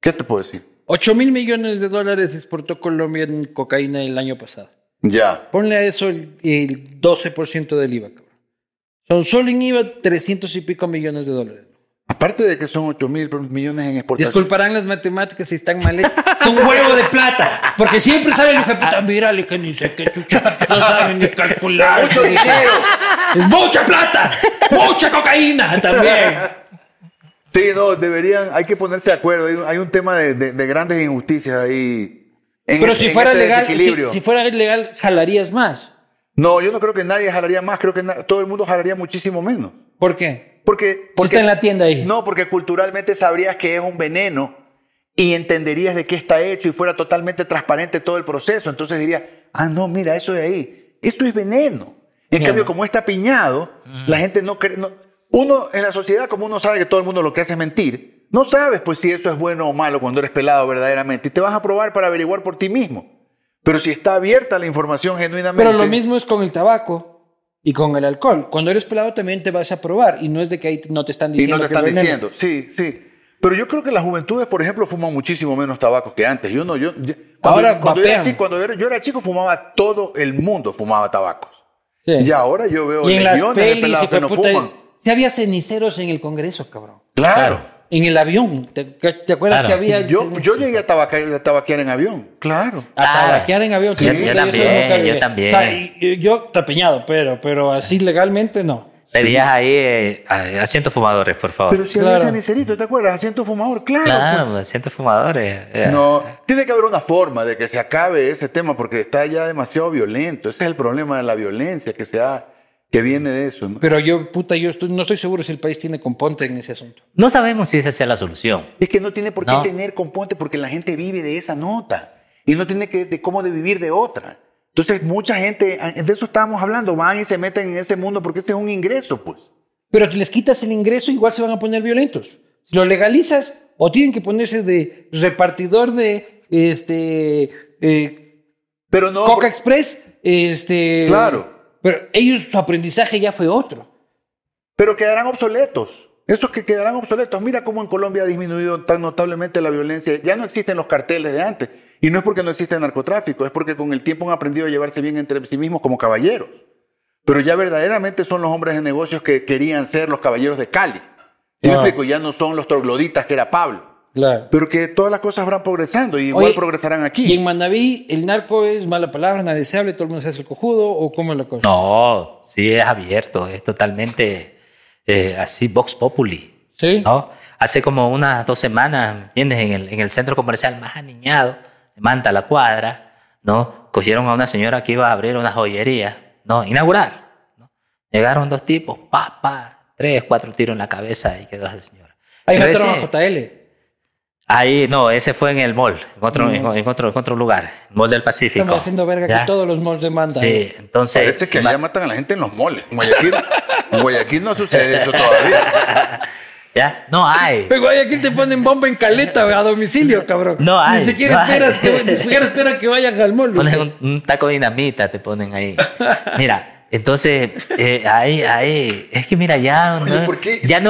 ¿qué te puedo decir? 8 mil millones de dólares exportó Colombia en cocaína el año pasado. Ya. Ponle a eso el, el 12% del IVA, cabrón. Son solo en IVA 300 y pico millones de dólares. Aparte de que son 8 mil millones en exportación. Disculparán las matemáticas si están mal hechas. Son huevo de plata. Porque siempre sale el hijo de puta, mírale que ni sé qué chucha. No saben ni calcular. Mucho dinero. Es mucha plata. Mucha cocaína también. Sí, no, deberían, hay que ponerse de acuerdo. Hay un, hay un tema de, de- de grandes injusticias ahí. En Pero ese- si fuera legal, si, si fuera legal, jalarías más. No, yo no creo que nadie jalaría más. Creo que todo el mundo jalaría muchísimo menos. ¿Por qué? Porque, porque está en la tienda ahí. No, porque culturalmente sabrías que es un veneno y entenderías de qué está hecho y fuera totalmente transparente todo el proceso. Entonces dirías, ah, no, mira, eso de ahí, esto es veneno. En Claro. cambio, como está piñado, la gente no cree. no- uno en la sociedad, como uno sabe que todo el mundo lo que hace es mentir, no sabes pues si eso es bueno o malo cuando eres pelado verdaderamente y te vas a probar para averiguar por ti mismo. Pero si está abierta la información genuinamente. Pero lo mismo es con el tabaco y con el alcohol. Cuando eres pelado también te vas a probar y no es de que ahí no te están Y diciendo no te que están es veneno. diciendo, sí, sí. Pero yo creo que las juventudes, por ejemplo, fuman muchísimo menos tabaco que antes. Yo no, yo, yo- cuando, Ahora cuando yo, era chico, cuando yo era- yo era chico, fumaba todo el mundo fumaba tabacos. Sí. Y ahora yo veo y en las legiones de pelis, pelados que no puta, fuman. sí había ceniceros en el Congreso, cabrón. Claro. En el avión. ¿Te, te acuerdas Claro. que había... Yo, yo llegué a tabaquear, a tabaquear en avión. Claro. A Claro. tabaquear en avión. Sí, yo eso también, nunca yo también. O sea, y- yo tapeñado, pero, pero así legalmente no. Verías ahí eh, a- asientos fumadores, por favor. Pero si Claro. había cenicerito, ¿te acuerdas? Asiento fumador, claro. claro, pues. asientos fumadores. eh. No, tiene que haber una forma de que se acabe ese tema porque está ya demasiado violento. Ese es el problema de la violencia que se ha, que viene de eso. ¿no? Pero yo, puta, yo estoy- no estoy seguro si el país tiene componte en ese asunto. No sabemos si esa sea la solución. Es que no tiene por qué No. tener componte porque la gente vive de esa nota y no tiene que de cómo de vivir de otra. Entonces mucha gente, de eso estábamos hablando, van y se meten en ese mundo porque ese es un ingreso, pues. Pero si les quitas el ingreso, igual se van a poner violentos. Si lo legalizas, o tienen que ponerse de repartidor de este eh, Pero no. Coca Express, este. Claro. Pero ellos su aprendizaje ya fue otro. Pero quedarán obsoletos. Esos que quedarán obsoletos. Mira cómo en Colombia ha disminuido tan notablemente la violencia. Ya no existen los carteles de antes. Y no es porque no existe el narcotráfico, es porque con el tiempo han aprendido a llevarse bien entre sí mismos como caballeros. Pero ya verdaderamente son los hombres de negocios que querían ser los caballeros de Cali. ¿Sí me Ah. explico? Ya no son los trogloditas que era Pablo. Claro. Pero que todas las cosas van progresando y igual Oye, progresarán Y aquí. en Manaví, el narco es mala palabra, nadie se habla, todo el mundo se hace el cojudo, o cómo es la cosa. No, sí es abierto, es totalmente eh, así, Vox Populi. ¿Sí? ¿no? Hace como unas dos semanas, ¿me ¿entiendes? En el, en el centro comercial más aniñado, de Manta la Cuadra, ¿no? Cogieron a una señora que iba a abrir una joyería, ¿no? Inaugurar, ¿no? Llegaron dos tipos, pa, pa, tres, cuatro tiros en la cabeza y quedó esa señora. Ahí Y mataron a JL. Ahí, no, ese fue en el mall, en otro, Mm. en, en otro, en otro lugar, el mall del Pacífico. Estamos haciendo verga ¿Ya? que todos los malls demandan. Sí, entonces... Parece que allá matan a la gente en los moles. En Guayaquil, en Guayaquil no sucede eso todavía. ¿Ya? No hay. Pero güey, aquí te ponen bomba en caleta a domicilio, cabrón. No hay, Ni siquiera no hay. esperas que, ni siquiera esperan que vayan al mall. Güey. un, un taco de dinamita, te ponen ahí. Mira, Entonces, eh, ahí, ahí, es que mira, ya no,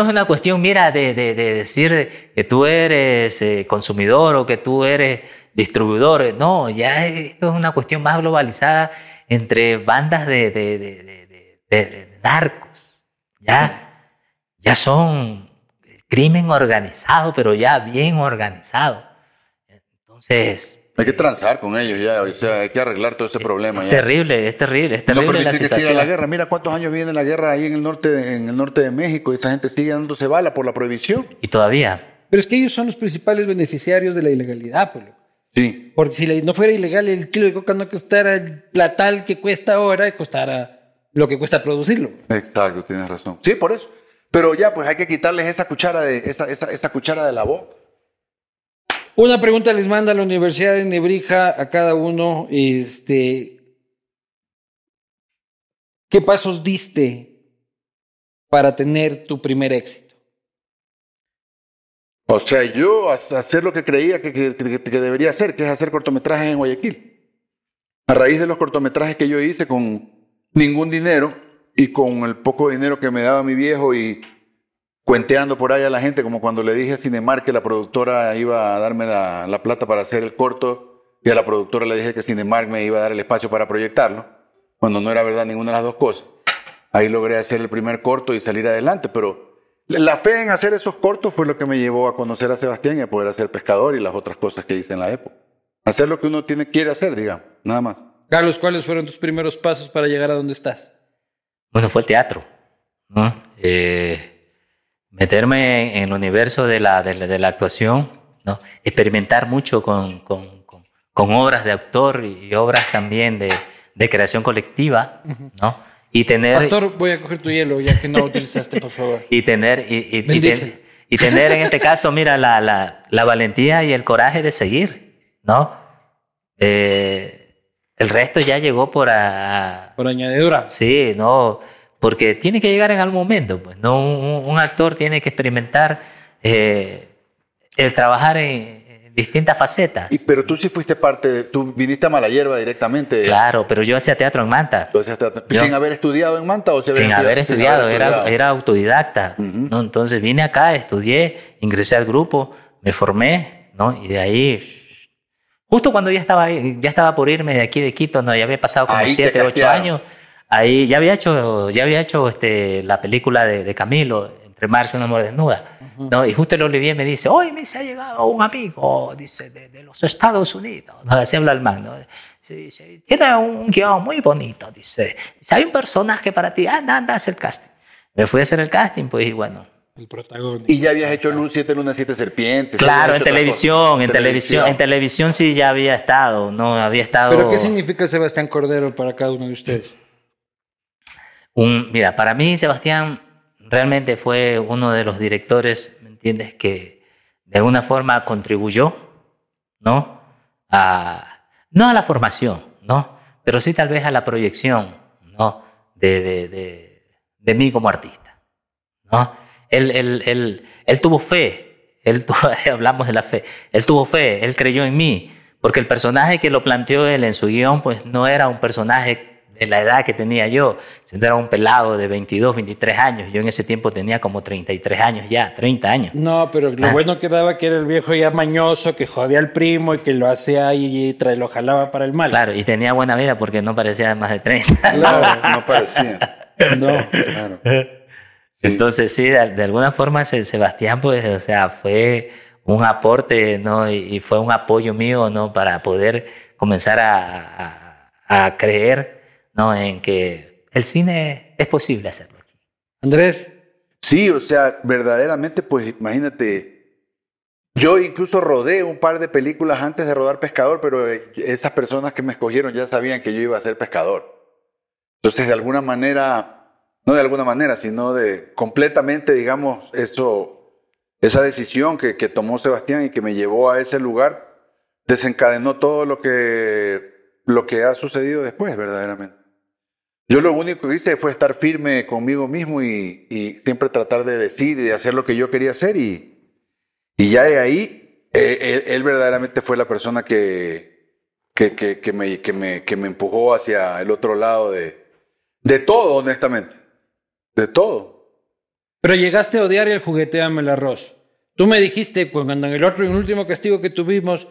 es una cuestión, mira, de, de, de decir que tú eres eh, consumidor o que tú eres distribuidor. No, ya esto es una cuestión más globalizada entre bandas de- de narcos. Ya, ya son crimen organizado, pero ya bien organizado. Entonces, Hay que transar con ellos ya, o sea, hay que arreglar todo ese problema ya. terrible, es terrible, es No terrible la permitir que siga la guerra. Mira cuántos años viene la guerra ahí en el norte de, en el norte de México y esa gente sigue dándose bala por la prohibición. Y todavía, Pero es que ellos son los principales beneficiarios de la ilegalidad, Polo. Sí. Porque si la- no fuera ilegal, el kilo de coca no costara la tal que cuesta ahora, costara lo que cuesta producirlo. Exacto, tienes razón. Sí, por eso. Pero ya, pues hay que quitarles esa cuchara de, esa, esa, esa cuchara de la boca. Una pregunta les manda la Universidad de Nebrija a cada uno. Este, ¿Qué pasos diste para tener tu primer éxito? O sea, yo ha- hacer lo que creía que- que- que debería hacer, que es hacer cortometrajes en Guayaquil. A raíz de los cortometrajes que yo hice con ningún dinero y con el poco dinero que me daba mi viejo y cuenteando por ahí a la gente, como cuando le dije a Cinemar que la productora iba a darme la, la plata para hacer el corto y a la productora le dije que Cinemark me iba a dar el espacio para proyectarlo, cuando no era verdad ninguna de las dos cosas. Ahí logré hacer el primer corto y salir adelante, pero la fe en hacer esos cortos fue lo que me llevó a conocer a Sebastián y a poder hacer pescador y las otras cosas que hice en la época. Hacer lo que uno tiene, quiere hacer, digamos, nada más. Carlos, ¿cuáles fueron tus primeros pasos para llegar a donde estás? bueno, fue el teatro, ¿no? Eh, meterme en el universo de la, de la, de la actuación, ¿no? Experimentar mucho con, con, con, con obras de autor y obras también de, de creación colectiva, ¿no? Y tener... Pastor, voy a coger tu hielo ya que no utilizaste, por favor. y tener y, y- y ten- y tener en este caso mira la, la, la valentía y el coraje de seguir no Eh, el resto ya llegó por a, Por añadidura. sí no porque tiene que llegar en algún momento pues no un, un actor tiene que experimentar eh, el trabajar en, en distintas facetas Y, pero tú sí fuiste parte, de- tú viniste a Malayerba directamente. claro pero yo hacía teatro en Manta Yo- sin haber estudiado en Manta o sin sin haber estudiado, era, estudiado? era autodidacta. Ujú. ¿no? Entonces vine acá, estudié, ingresé al grupo, me formé, ¿no? Y de ahí, justo cuando ya estaba, ya estaba por irme de aquí de Quito, ¿no? Ya había pasado como Ahí te siete, ocho castearon. años. Ahí ya había hecho, ya había hecho este, la película de, de Camilo, Entre Marcio y una mujer desnuda. ¿no? Y justo el Olivier me dice, hoy me se ha llegado un amigo, dice, de, de los Estados Unidos. ¿no? Así habla el man, ¿no? Dice, tiene un guion muy bonito, dice. Dice, hay un personaje para ti, anda, anda, haz el casting. Me fui a hacer el casting, pues, y bueno. El protagonista. Y ya habías hecho Luz, Siete Lunas, Siete Serpientes. Claro, en televisión, en televisión, en televisión sí ya había estado, no había estado. ¿Pero qué significa Sebastián Cordero para cada uno de ustedes? Un, mira, para mí Sebastián realmente fue uno de los directores, ¿me entiendes? Que de alguna forma contribuyó, ¿no? A, no a la formación, ¿no? Pero sí tal vez a la proyección, ¿no? De, de, de, de mí como artista, ¿no? Él, él, él, él tuvo fe, él tuvo- hablamos de la fe, él tuvo fe, él creyó en mí, porque el personaje que lo planteó él en su guion, pues no era un personaje de la edad que tenía yo, era un pelado de 22, 23 años, yo en ese tiempo tenía como 33 años ya, 30 años. No, pero lo Ah. bueno que daba que era el viejo ya mañoso, que jodía al primo y que lo hacía ahí y tra- lo jalaba para el mal. Claro, y tenía buena vida porque no parecía más de 30. Claro. No, parecía. No. Claro. Entonces, sí, de, de alguna forma Se- Sebastián, pues, o sea, fue un aporte, ¿no? Y, y fue un apoyo mío, ¿no? Para poder comenzar a, a- a creer, ¿no? En que el cine es posible hacerlo aquí. Andrés, Sí, o sea, verdaderamente, pues imagínate, yo incluso rodé un par de películas antes de rodar Pescador, pero eh, esas personas que me escogieron ya sabían que yo iba a ser pescador. Entonces, de alguna manera, no de alguna manera, sino de completamente, digamos, eso, esa decisión que, que tomó Sebastián y que me llevó a ese lugar, desencadenó todo lo que, lo que ha sucedido después, verdaderamente. Yo lo único que hice fue estar firme conmigo mismo y, y siempre tratar de decir y de hacer lo que yo quería hacer y, y ya de ahí, eh, él, él verdaderamente fue la persona que, que, que, que me, que, me, que me empujó hacia el otro lado de, De todo, honestamente. De todo. Pero llegaste a odiar el jugueteame el arroz. Tú me dijiste cuando en el otro, en el último castigo que tuvimos,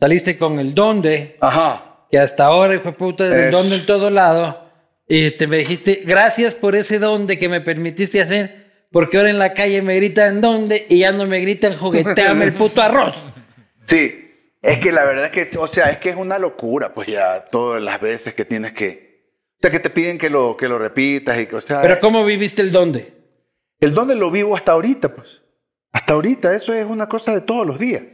saliste con el donde, Ajá. que hasta ahora, hijo de puta, el Eso. donde en todo lado. Y este, me dijiste, gracias por ese donde que me permitiste hacer, porque ahora en la calle me gritan donde y ya no me gritan jugueteame el puto arroz. Sí. Es que la verdad es que, o sea, es que es una locura, pues ya todas las veces que tienes que. O sea, que te piden que lo, que lo repitas y que, o sea. Pero ¿cómo viviste el donde? El donde lo vivo hasta ahorita, pues. Hasta ahorita, eso es una cosa de todos los días.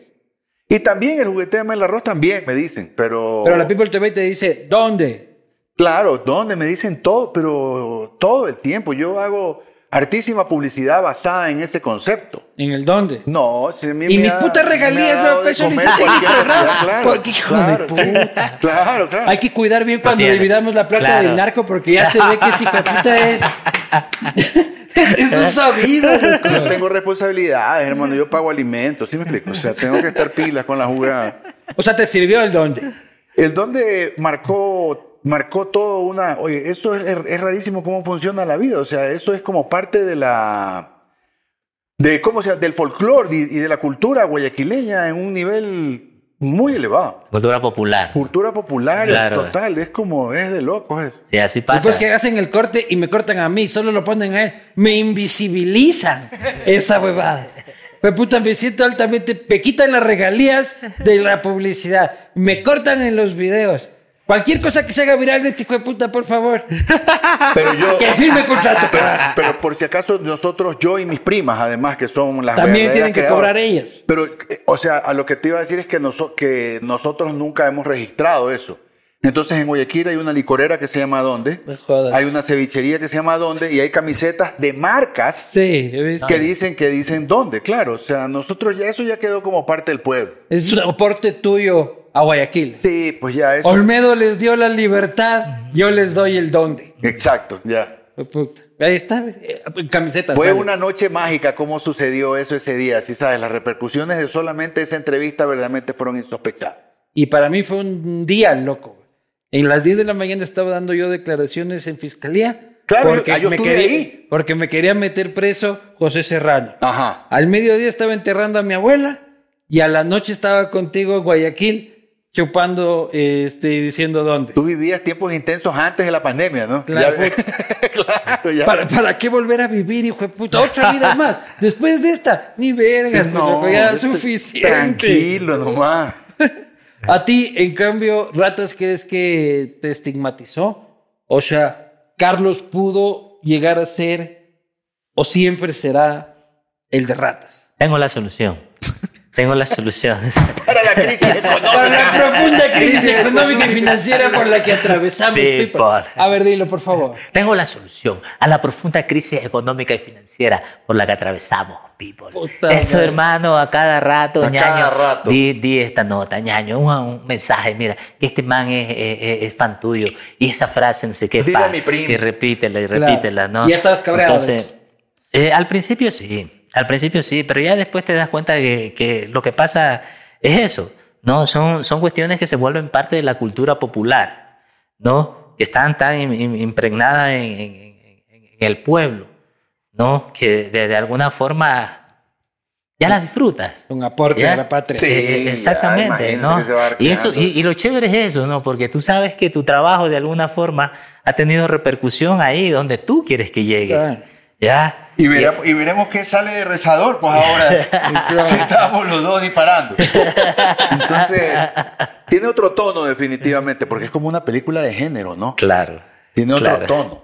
Y también el juguete de el arroz también, me dicen, pero... Pero la People TV te dice, ¿dónde? Claro, ¿dónde? Me dicen todo, pero todo el tiempo. Yo hago hartísima publicidad basada en ese concepto. ¿En el dónde? No, si a mí Y me mis ha- putas me regalías, de cualquier programa. cantidad, claro, Porque, hijo claro, puta. Claro, claro. Hay que cuidar bien cuando dividamos la plata Claro. del narco porque ya se ve que este puta es... es un sabido. Yo tengo responsabilidades, hermano. Yo pago alimentos, ¿sí me explico? O sea, tengo que estar pilas con la jugada. O sea, te sirvió el dónde. El donde marcó, marcó todo una... Oye, eso es, es rarísimo cómo funciona la vida. O sea, eso es como parte de la... De, ¿cómo se llama? Del folclore y, y de la cultura guayaquileña en un nivel muy elevado. Cultura popular. Cultura popular, Claro. total. Es como... Es de locos. es. Sí, así pasa. Después que hacen el corte y me cortan a mí, solo lo ponen a él, me invisibilizan esa huevada. Pues puta, me siento altamente, me quitan las regalías de la publicidad, me cortan en los videos. Cualquier cosa que se haga viral de este hijo de puta, por favor. Pero yo... Que firme contrato, Pero, pero por si acaso nosotros, yo y mis primas, además, que son las También tienen que creadoras. cobrar ellas. Pero, eh, o sea, a lo que te iba a decir es que, noso- que nosotros nunca hemos registrado eso. Entonces, en Guayaquil hay una licorera que se llama ¿Dónde? No. Hay una cevichería que se llama ¿Dónde? Y hay camisetas de marcas Sí, que dicen que dicen ¿Dónde? Claro, o sea, nosotros ya eso ya quedó como parte del pueblo. Es un aporte tuyo a Guayaquil. Sí, pues ya eso. Olmedo les dio la libertad, yo les doy el dónde. Exacto, ya. Ahí está, eh, camisetas. Fue sale. una noche mágica cómo sucedió eso ese día. Sí, sabes, las repercusiones de solamente esa entrevista verdaderamente fueron insospechadas. Y para mí fue un día loco. En las 10 de la mañana estaba dando yo declaraciones en fiscalía. Claro, porque, yo- ah, yo me quería, ahí. porque me quería meter preso José Serrano. Ajá. Al mediodía estaba enterrando a mi abuela y a la noche estaba contigo en Guayaquil chupando este, diciendo dónde. Tú vivías tiempos intensos antes de la pandemia, ¿no? Claro. Ya- claro, ya. ¿Para, ¿Para qué volver a vivir, hijo de puta? Otra vida más. Después de esta, ni vergas, No, pues, ya suficiente. Tranquilo nomás. A ti, en cambio, Ratas, ¿crees que te estigmatizó? O sea, Carlos pudo llegar a ser o siempre será el de Ratas. Tengo la solución. Tengo la solución. Para la crisis económica. Para la profunda crisis económica y financiera por la que atravesamos, People. people. A ver, dilo, por favor. Tengo la solución a la profunda crisis económica y financiera por la que atravesamos, people. Puta Eso, madre. hermano, a cada rato, A ñaño. cada rato. Di, di esta nota, ñaño, un, un mensaje, mira, que este man es, es, fan tuyo. Y esa frase, no sé qué, Dile a pa, mi primo. y repítela, y Claro. repítela, ¿no? Y ya estabas cabreado Entonces, eh, al principio sí, al principio sí, pero ya después te das cuenta que, que lo que pasa es eso, ¿no? Son, son cuestiones que se vuelven parte de la cultura popular, ¿no? Que están tan im- im- impregnadas en, en- en- en el pueblo, ¿no? Que de, de alguna forma ya las disfrutas. Un aporte ¿Ya? a la patria. Sí. Eh, ya, exactamente, ¿no? Y, eso, y, lo chévere es eso, ¿no? Porque tú sabes que tu trabajo de alguna forma ha tenido repercusión ahí donde tú quieres que llegue. ¿Ya? Y veremos, y veremos qué sale de rezador, pues ahora. Si estábamos los dos disparando. Entonces, tiene otro tono definitivamente, porque es como una película de género, ¿no? Claro. Tiene otro Claro. tono.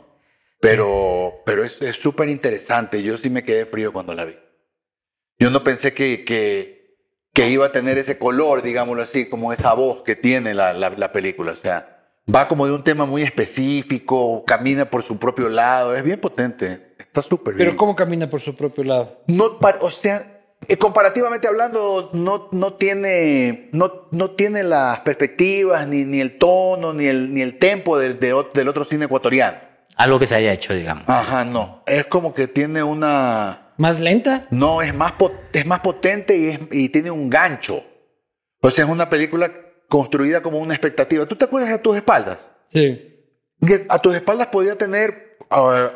Pero, pero es es súper interesante. Yo sí me quedé frío cuando la vi. Yo no pensé que, que, que iba a tener ese color, digámoslo así, como esa voz que tiene la, la, la película. O sea, va como de un tema muy específico, camina por su propio lado. Es bien potente. Está súper bien. Pero ¿cómo camina por su propio lado? No, o sea, eh, comparativamente hablando, no, no, tiene, no, no tiene las perspectivas, ni, ni el tono, ni el, ni el tempo del, de ot- del otro cine ecuatoriano. Algo que se haya hecho, digamos. Ajá, no. Es como que tiene una... ¿Más lenta? No, es más, po- es más potente y, es- y tiene un gancho. O sea, es una película construida como una expectativa. ¿Tú te acuerdas de tus espaldas? Sí. a tus espaldas podía tener...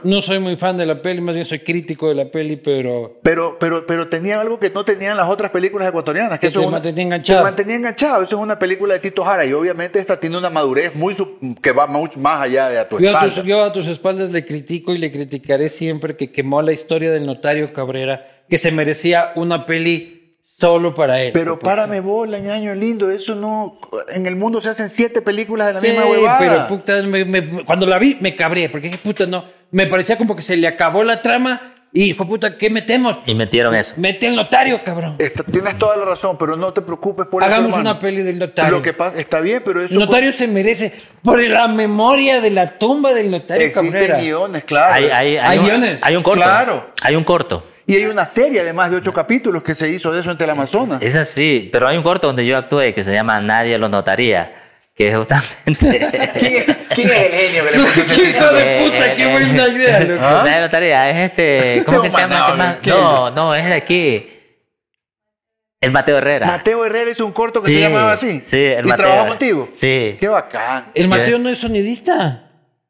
No soy muy fan de la peli, más bien soy crítico de la peli, pero pero, pero, pero tenía algo que no tenían las otras películas ecuatorianas. Que Que eso te una- mantenía enganchado. Te mantenía enganchado. Eso es una película de Tito Jara. Y obviamente esta tiene una madurez muy sub- que va mucho más allá de a tu yo a, espalda. tus, yo a tus espaldas le critico y le criticaré siempre que quemó la historia del notario Cabrera, que se merecía una peli solo para él. Pero párame bola, ñaño lindo. Eso no... En el mundo se hacen siete películas de la Sí, misma huevada. pero puta, me- me- cuando la vi me cabré, porque dije, puta, no, me parecía como que se le acabó la trama y dijo, puta, ¿qué metemos? Y metieron eso. Mete al notario, cabrón. Esta- tienes toda la razón, pero no te preocupes por Hagamos eso, hermano. una peli del notario. Lo que pasa... Está bien, pero eso... El notario se merece, por la memoria de la tumba del notario Existen Cabrera. guiones, claro. Hay, hay, Hay un, guiones. hay un corto. Claro. Hay un corto. Y hay una serie además de ocho capítulos que se hizo de eso en Teleamazonas. Es así, pero hay un corto donde yo actué que se llama Nadie lo notaría, que es justamente... ¿Quién es, quién es el genio que le puso ese ¡Qué hijo de puta! ¡Qué buena idea, loco! ¿Ah? Nadie lo notaría, es este... ¿Cómo que se llama? este. No, no, es de aquí. El Mateo Herrera. Mateo Herrera hizo un corto que Sí, se llamaba así. sí, el ¿Y Mateo. trabajó contigo? Sí. Qué bacán. El Mateo no es sonidista.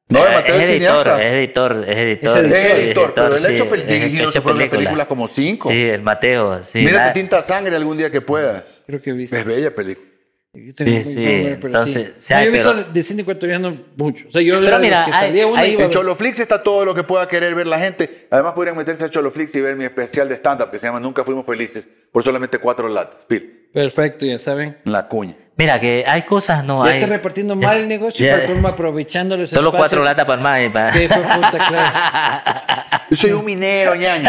No, el Mateo es, editor, es editor, es editor. Es editor. Es editor, pero él ha hecho pel- es- dirigido ha sus hecho propias películas. películas como cinco. Sí, el Mateo, sí. Mírate nada- Tinta Sangre algún día que puedas. Creo que he visto. Es bella película. Yo tengo Sí, sí, buen ver, pero entonces, sí. No, yo he visto pero- de cine ecuatoriano mucho. O sea, yo Pero mira, que hay- una hay- En. Choloflix está todo lo que pueda querer ver la gente. Además podrían meterse a Choloflix y ver mi especial de stand-up que se llama Nunca Fuimos Felices por solamente cuatro latas. Pil, Perfecto, ya saben. la cuña. Mira, que hay cosas, no Ya hay. está repartiendo mal el negocio, Ya. para colmo aprovechando los Solo espacios. cuatro latas para el más. para- Sí, fue puta, claro. Yo soy un minero, ñaño.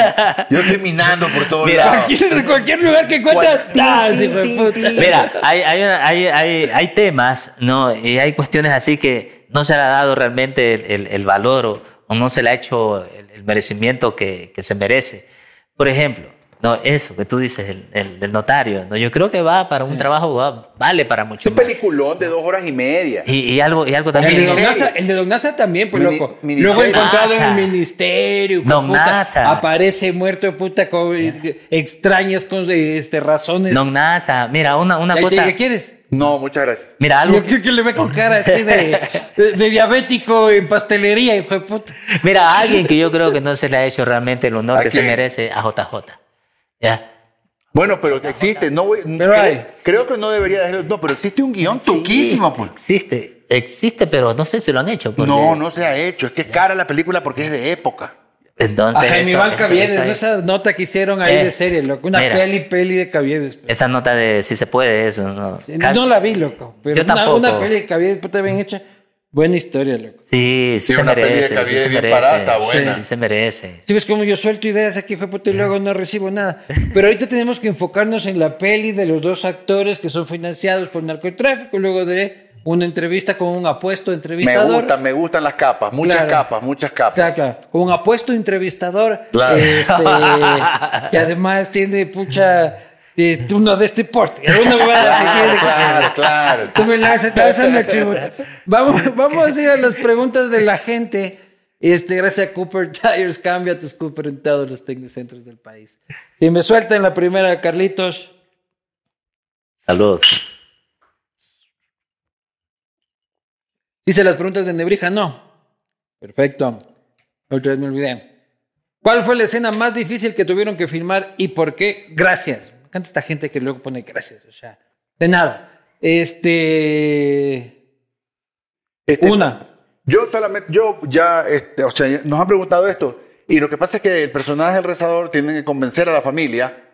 Yo estoy minando por todos Mira. lados. Cualquier, cualquier lugar que tin. Mira, hay, hay, hay, hay, hay temas, ¿no? Y hay cuestiones así que no se le ha dado realmente el, el- el valor o, o no se le ha hecho el, el merecimiento que, que se merece. Por ejemplo, no, eso que tú dices, el, el- del notario, ¿no? Yo creo que va para un trabajo, va- vale para mucho un más. peliculón de dos horas y media. Y, y algo, y algo El de, también. Don. Nasa, el de Don Nasa también, pues Mini- loco. miniserie. Luego encontrado en el ministerio, Don puta, Nasa. aparece muerto de puta con extrañas con, este, razones. No, NASA, mira, una, una ¿Ya- cosa. ¿Qué quieres? No, muchas gracias. Mira, algo. Yo creo que le ve con cara así de, de- de diabético en pastelería, hijo de puta. Mira, alguien que yo creo que no se le ha hecho realmente el honor ¿A que se merece a JJ. ¿Ya? Bueno, pero existe. No voy- Pero cre- hay. creo que no debería dejarlo. No, pero existe un guion tuquísimo, pues. Existe, existe, pero no sé si lo han hecho. porque- No, no se ha hecho. Es que es cara la película porque es de época. A Entonces. Jaime eso- Iván eso- Caviedes, eso esa nota que hicieron ahí Eh, de serie, loco. Una mira. peli, peli de Caviedes. pues. Esa nota de si se puede, eso. No, No la vi, loco. Pero Yo una, tampoco. una peli de Caviedes, puta, bien hecha. Buena historia, loco. Sí, sí, Sí, se una peli de merece. Sí, se bien merece. barata, buena. Sí, sí se merece. Si ves como yo suelto ideas aquí, fue puta, y luego no recibo nada. Pero ahorita tenemos que enfocarnos en la peli de los dos actores que son financiados por narcotráfico, luego de una entrevista con un apuesto Me entrevistador. gustan, me gustan las capas. Muchas Claro. capas, muchas capas. Claro, claro. Con un apuesto entrevistador. Claro. Este, que además tiene pucha. De- uno de este porte. Una huevada así tiene que ser. Claro, claro. Tú me lanzas, lánzame el tributo. Vamos, vamos a ir a las preguntas de la gente. Este, gracias a Cooper Tires, cambia tus Cooper en todos los tecnocentros del país. Si me sueltan la primera, Carlitos. Salud. Dice las preguntas de Nebrija, no. Perfecto. Otra vez me olvidé. ¿Cuál fue la escena más difícil que tuvieron que filmar y por qué? Gracias. Encanta esta gente que luego pone gracias. O sea, de nada. Este. Este, Una. Yo solamente, yo ya, este, o sea, nos han preguntado esto. Y lo que pasa es que el personaje del rezador tiene que convencer a la familia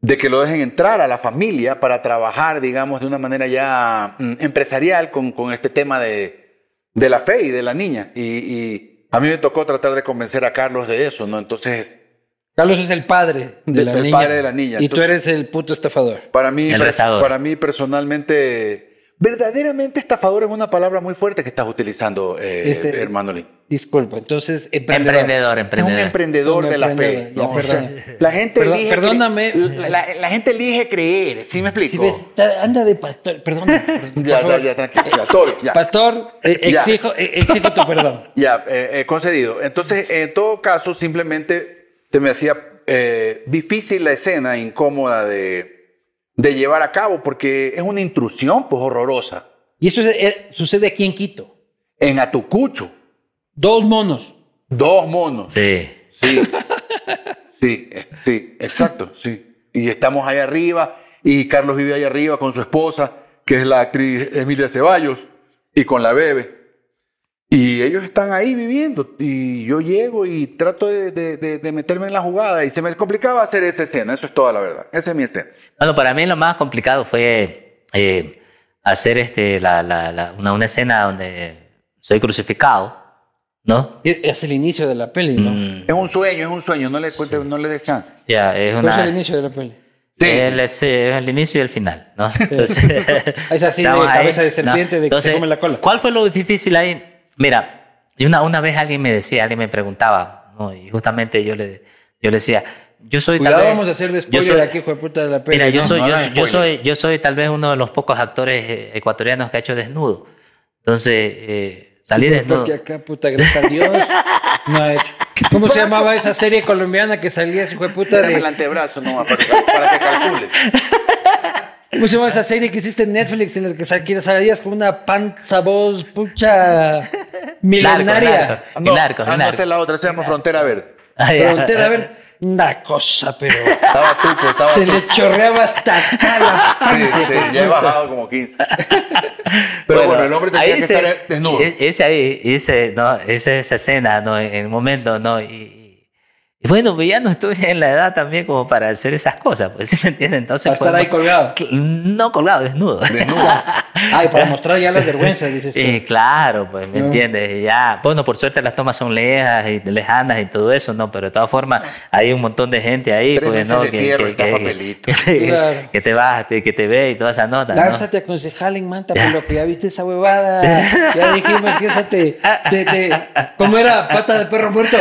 de que lo dejen entrar a la familia para trabajar, digamos, de una manera ya mm, empresarial con, con este tema de, de la fe y de la niña. Y, y a mí me tocó tratar de convencer a Carlos de eso, ¿no? Entonces, Carlos es el padre de Del- la el niña. padre de la niña. Y tú eres el puto estafador. para mí, El para mí personalmente, verdaderamente estafador es una palabra muy fuerte que estás utilizando, eh, Este- hermano Lin. Disculpa. Entonces, emprendedor. Emprendedor, Es un emprendedor. emprendedor de la emprendedor, fe. ¿no? O sea, perdón. la gente Perdón- elige perdóname. La, la- la gente elige creer, ¿sí me Si explico? ves, anda de pastor. Perdón. ya, ya, ya, tranquilo. Ya, todo bien, ya. Pastor, eh, Ya. exijo, eh, exijo tu perdón. Ya, eh, eh, concedido. Entonces, en todo caso, simplemente se me hacía eh, difícil la escena, incómoda de, de llevar a cabo, porque es una intrusión, pues, horrorosa. Y eso es- eh, sucede aquí en Quito. En Atucucho. Dos monos. Dos monos. Sí. Sí. Sí, eh, sí, exacto, sí. Y estamos ahí arriba y Carlos vive ahí arriba con su esposa, que es la actriz Emilia Ceballos, y con la bebé. Y ellos están ahí viviendo y yo llego y trato de, de- de- de meterme en la jugada y se me complicaba hacer esa escena, eso es toda la verdad, esa es mi escena. Bueno, para mí lo más complicado fue eh, hacer este, la, la- la- una, una escena donde soy crucificado, ¿no? Es es el inicio de la peli, ¿no? Mm, Es un sueño, es un sueño, no le, cuente- no le des chance. ya, es ¿Cuál es una... el inicio de la peli? Sí. El, es, eh, el inicio y el final, ¿no? Entonces, Es así de cabeza de ¿no? serpiente de que se come la cola. ¿Cuál fue lo difícil ahí? Mira, y una, una vez alguien me decía, alguien me preguntaba, ¿no? y justamente yo le, yo le decía, yo soy tal Cuidado, vez- vamos a hacer de yo spoiler soy- aquí, hijo de puta de la peli. Mira, yo ¿no? soy, no yo, yo soy, yo soy tal vez uno de los pocos actores eh, ecuatorianos que ha hecho desnudo. Entonces, eh, salí Sí, desnudo. Porque acá, puta, gracias a Dios, no ha hecho. ¿Cómo se llamaba esa serie colombiana que salía hijo de puta Dame el de... antebrazo nomás para, que- para que calcule. ¿Cómo se llama esa serie que hiciste en Netflix en la que sal- que salías con una panza voz, pucha, milenaria? Narco, Ah, El narco, el ah, no, narco. esa es la otra, se llama Frontera Verde. Ah. Frontera, a ver, una cosa, pero Estaba tuco, estaba se tuco. le chorreaba hasta acá la Sí, panza. sí, de ya he bajado como 15. Pero bueno, el hombre tenía que se- estar desnudo. e- Ese ahí, ese, no, esa, esa escena, ¿no? En el momento, ¿no? Y, y- bueno, pues ya no estoy en la edad también como para hacer esas cosas, pues, ¿sí me entiendes? Entonces, Para estar pues, ahí colgado. No colgado, desnudo. Desnudo. Ay, para mostrar ya las vergüenzas, dices tú. Eh, claro, pues, ¿me No. entiendes? Ya, bueno, por suerte las tomas son lejas y lejanas y todo eso, ¿no? Pero de todas formas, hay un montón de gente ahí, Tres pues, ¿no? de que- Claro. que te vas, que que te ve y toda esa nota, ¿no? Lánzate a concejal en Manta, por lo que ya viste esa huevada. Ya dijimos que esa te, te, te- ¿Cómo era? ¿Pata de perro muerto?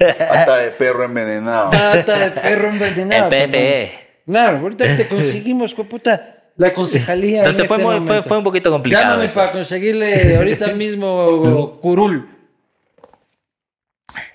Hasta de perro envenenado. Pata de perro envenenado. El PPE. Claro, ahorita te conseguimos, puta, la concejalía. Entonces en fue, este muy- fue, un poquito complicado. Llámame eso. para conseguirle ahorita mismo curul.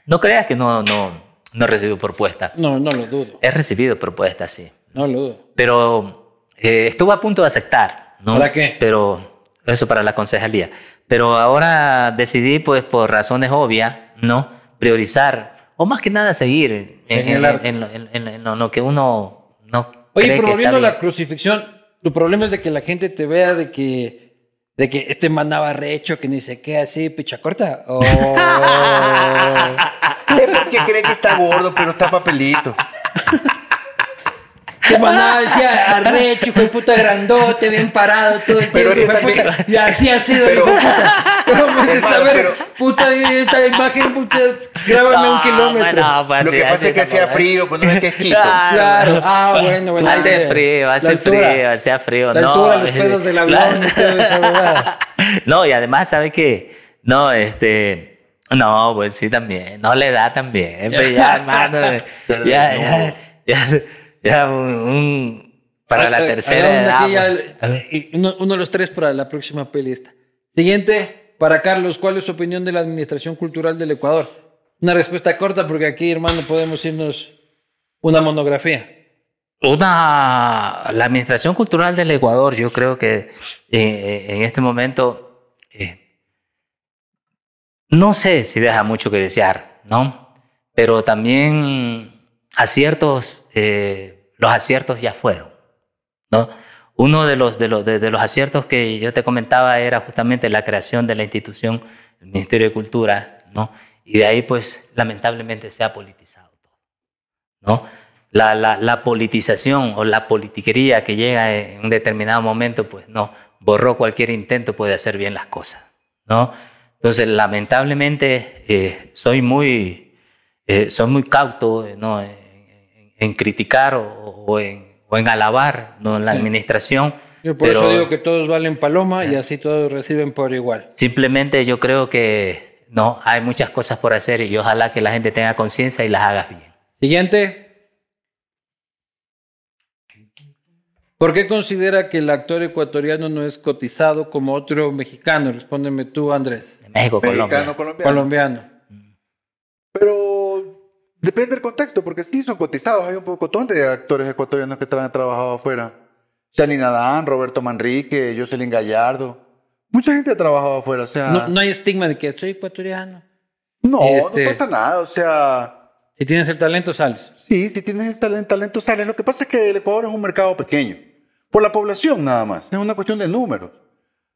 No creas que no, no, no recibo propuestas. No, no lo dudo. He recibido propuestas, sí. No lo dudo. Pero eh, estuve a punto de aceptar. ¿no? ¿Para qué? Pero eso para la concejalía. Pero ahora decidí, pues por razones obvias, ¿no? Priorizar, o más que nada seguir en, En en- el arte. en lo- en- en- en lo- lo que uno no Oye, cree pero volviendo a la crucifixión, tu problema es de que la gente te vea de que, de que este manaba recho, que ni sé qué, así, picha corta. O... Es porque cree que está gordo, pero está papelito. Te mandaba, decía, arrecho, hijo de puta grandote, bien parado, todo el Pero tiempo, puta. Y así ha sido, Pero- hijo de puta. ¿Cómo es de Hermano, saber? pero- Puta, esta imagen, puta, grábame un No, kilómetro. bueno, pues, Lo que pasa es que hacía ¿eh? frío, pues no es que es Quito. Claro, ah, bueno, bueno. Hace frío, la hace altura, frío, hace frío. La no, altura, los pedos del avión y todo eso, ¿verdad? No, y además, ¿sabe qué? No, este. No, pues sí, también. No le da también. Pues ya, hermano. Ya, desnudo. ya, ya, ya, un, un- Para la tercera edad. ya A y uno, uno de los tres para la próxima peli esta. Siguiente, para Carlos, ¿cuál es su opinión de la Administración Cultural del Ecuador? Una respuesta corta porque aquí, hermano, podemos irnos una monografía. Una, la Administración Cultural del Ecuador, yo creo que eh, en este momento eh, no sé si deja mucho que desear, ¿no? Pero también aciertos, eh, los aciertos ya fueron, ¿no? Uno de los, de, los, de, los aciertos que yo te comentaba era justamente la creación de la institución, el Ministerio de Cultura, ¿no? Y de ahí, pues, lamentablemente se ha politizado ¿no? La, la, la politización o la politiquería que llega en un determinado momento, pues, no, borró cualquier intento pues, de hacer bien las cosas, ¿no? Entonces, lamentablemente, eh, soy muy, eh, soy muy cauto ¿no? En, criticar o, o en, o en alabar ¿no? la Sí. administración. Yo por pero eso digo que todos valen paloma y así todos reciben por igual. Simplemente yo creo que no, hay muchas cosas por hacer y ojalá que la gente tenga conciencia y las haga bien. Siguiente. ¿Por qué considera que el actor ecuatoriano no es cotizado como otro mexicano? Respóndeme tú, Andrés. De México, Mexicano, Colombia. colombiano. Colombiano. Pero depende del contexto, porque sí son cotizados. Hay un poco de actores ecuatorianos que han trabajado afuera. Shani Nadán, Roberto Manrique, Jocelyn Gallardo. Mucha gente ha trabajado afuera. O sea, No, no hay estigma de que soy ecuatoriano. No, Este- no pasa nada. O sea, Si tienes el talento, sales. sí, si tienes el talento, talento sales. Lo que pasa es que el Ecuador es un mercado pequeño. Por la población nada más. Es una cuestión de números.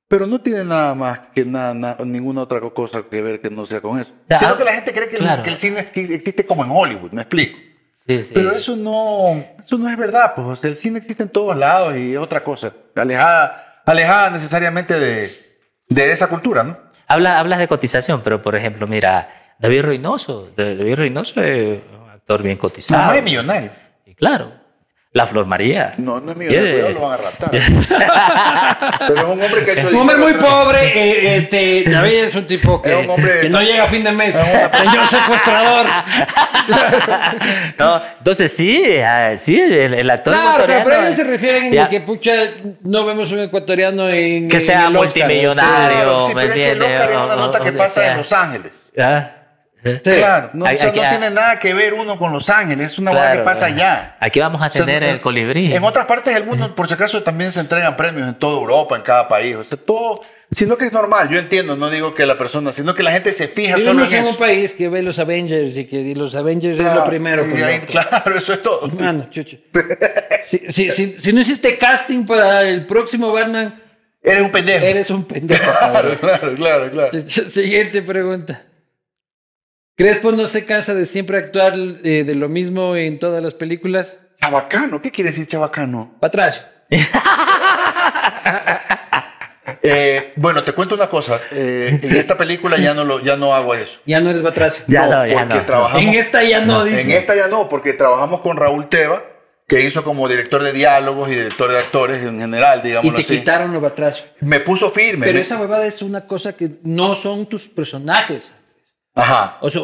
Pero no tiene nada más que nada, nada- ninguna otra cosa que ver que no sea con eso. sea, Sino ah, que la gente cree que, el- claro. que el cine exi- existe como en Hollywood, me explico. Sí, sí. Pero eso no, eso no es verdad, pues. O sea, el cine existe en todos lados y es otra cosa. Alejada, alejada necesariamente de, de esa cultura, ¿no? Habla, hablas de cotización, pero por ejemplo, mira, David Reynoso. Da- David Reynoso es un actor bien cotizado. No, es millonario. Y claro, la Flor María. No, no es millonario, Yeah. cuidado, lo van a raptar. Pero es un hombre que ha hecho... Un hombre muy pobre, eh, este, David es un tipo que, Es un hombre- que no llega a fin de mes. Una- Señor secuestrador. No, entonces sí, ah, sí, el, el actor Claro, pero, ellos se refieren a que, pucha, no vemos un ecuatoriano en. Que en sea el Oscar, multimillonario. Claro, sí, ¿me pero es que el entiendes? Oscar es O- una nota que pasa sea. en Los Ángeles. Ah, Sí. Claro, no, Hay- o sea, hay no que- tiene nada que ver uno con Los Ángeles, es una hueá Claro, que pasa allá. Aquí vamos a O sea, tener en- el colibrí. En otras partes del mundo, por si acaso, también se entregan premios en toda Europa, en cada país. O sea, todo, sino que es normal, yo entiendo, no digo que la persona, sino que la gente se fija solo en en un eso. país que ve los Avengers y que los Avengers es lo primero. y pues, ahí- claro, eso es todo. Mano, chucho. Si, si- si- si no hiciste casting para el próximo Batman, Eres un pendejo. eres un pendejo. Claro, claro, claro, claro. Siguiente pregunta. ¿Crespo no se cansa de siempre actuar eh, de lo mismo en todas las películas? Chabacano, ¿qué quiere decir chabacano? Para atrás. Eh, bueno, te cuento una cosa. eh, en esta película ya no, lo, ya no hago eso. Ya no eres Batracio. Ya no, ya porque no. trabajamos. En esta ya no, dice. En esta ya no, porque trabajamos con Raúl Teva, que hizo como director de diálogos y director de actores en general, digamos y te así. quitaron los Batracio. Me puso firme. Pero esa huevada es una cosa que no son tus personajes. Ajá. O sea,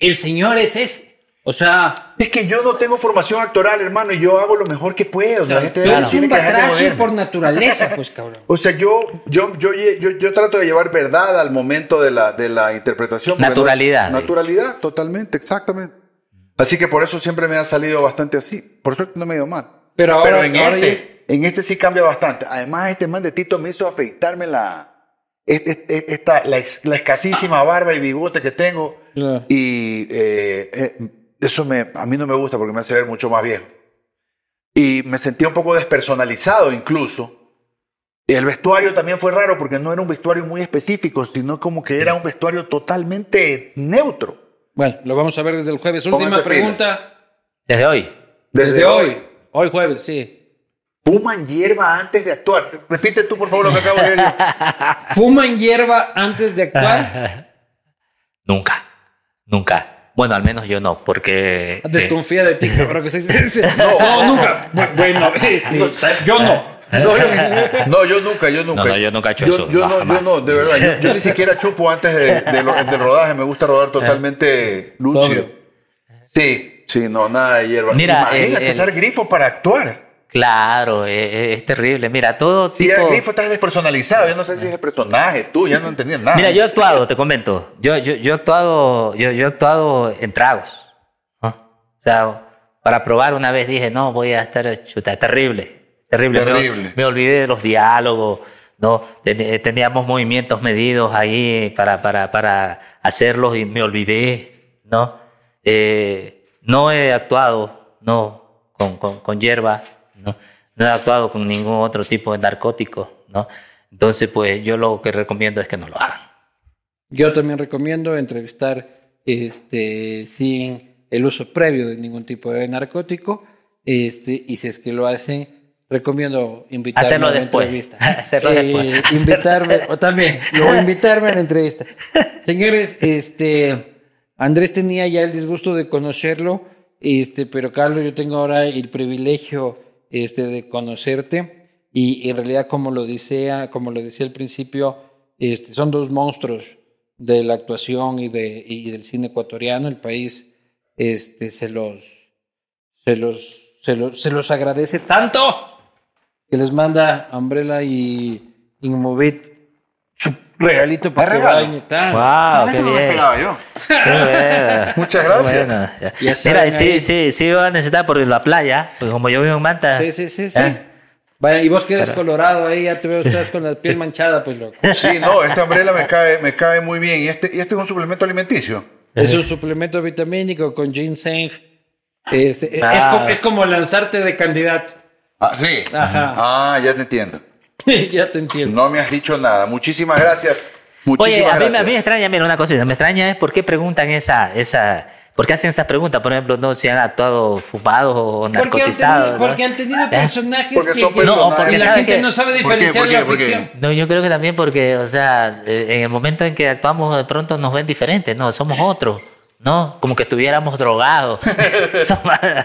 el señor es ese. O sea, Es que yo no tengo formación actoral, hermano, y yo hago lo mejor que puedo. La gente tú eres tiene un Batracio por naturaleza, pues cabrón. O sea, yo, yo, yo, yo, yo trato de llevar verdad al momento de la, de la interpretación. porque no es- Naturalidad. naturalidad, totalmente, exactamente. Así que por eso siempre me ha salido bastante así. Por suerte no me ha ido mal. Pero ahora, Pero en ahora este, en este sí cambia bastante. Además, este man de Tito me hizo afeitarme la, este- este- esta, la, escasísima barba y bigote que tengo. Y eh, eh, eso me, a mí no me gusta porque me hace ver mucho más viejo. Y me sentía un poco despersonalizado incluso. Y el vestuario también fue raro porque no era un vestuario muy específico, sino como que era un vestuario totalmente neutro. Bueno, lo vamos a ver desde el jueves. Última pregunta. Desde hoy. Desde, hoy. Hoy jueves, sí. Fuman hierba antes de actuar. Repite tú, por favor, lo que acabo de leer. ¿Fuman hierba antes de actuar? nunca, nunca. Bueno, al menos yo no, porque... eh, Desconfía de ti, cabrón. Que se- no, nunca. Bueno, este, yo no. No, yo, no, yo nunca, yo nunca. No, no, yo nunca he hecho Yo- eso. Yo, No, no, yo no, de verdad. Yo, yo ni siquiera chupo antes de, de lo- del rodaje. Me gusta rodar totalmente lúcido. Sí, sí, no, nada de hierba. Mira, Imagínate el- el- estar grifo para actuar. Claro, eh, eh, es, terrible. Mira, todo Si tipo... ya grifo estás despersonalizado, yo no sé si es el personaje, tú ya no entendías nada. Mira, yo he actuado, te comento. Yo, yo, yo he actuado, yo, yo he actuado en tragos. ¿no? O sea, para probar una vez dije, no, voy a estar chuta, terrible, terrible. Me- Terrible. Me, olvidé de los diálogos, ¿no? Eh, Teníamos movimientos medidos ahí para, para, para hacerlos y me olvidé, ¿no? Eh, no he actuado, no, con, con, con hierba, ¿no? No he actuado con ningún otro tipo de narcótico, ¿no? Entonces, pues yo lo que recomiendo es que no lo hagan. Yo también recomiendo entrevistar este, sin el uso previo de ningún tipo de narcótico. Este, y si es que lo hacen, recomiendo invitarme Hacerlo a la después. entrevista. Hacerlo Eh, después. Invitarme, o también, luego invitarme a la entrevista. Señores, este, Andrés tenía ya el disgusto de conocerlo, este, pero Carlos, yo tengo ahora el privilegio este, de conocerte. Y en realidad, como lo decía, como lo decía al principio, este, son dos monstruos de la actuación y, de, y del cine ecuatoriano. El país este, se, los, se, los, se, los, se los agradece tanto que les manda Umbrella y Inmovit regalito para ¿Hay que vayan y tal. ¡Wow! Ah, ¡Qué esto no lo bien! esperaba yo. Qué. Muchas gracias. Bueno, Mira, ahí. sí, sí, sí voy a necesitar por la playa, porque como yo vivo en Manta. Sí, sí, sí, sí. ¿eh? Vaya, y vos que eres colorado ahí, ya te veo, estás con la piel manchada, pues loco. Sí, no, esta umbrella me cae, me cae muy bien. Y este, y este es un suplemento alimenticio. Es un suplemento vitamínico con ginseng. Este, es Ah. co- es, como lanzarte de candidato. Ah, sí. Ajá. Ah, ya te entiendo. ya te entiendo. No me has dicho nada. Muchísimas gracias. Oye, Muchísimas a mí, gracias. a mí me extraña, mira, una cosita, me extraña es por qué preguntan esa, esa, por qué hacen esas preguntas, por ejemplo, no si han actuado fumados o Porque han, narcotizados. tenido, ¿no? porque han tenido ¿Eh? personajes Porque que, son que- personajes. No, porque y la gente que- no sabe ¿Por qué? diferenciar ¿Por qué? la ficción. No, yo creo que también porque, o sea, en el momento en que actuamos de pronto nos ven diferentes, no, somos otros, ¿no? Como que estuviéramos drogados. Porque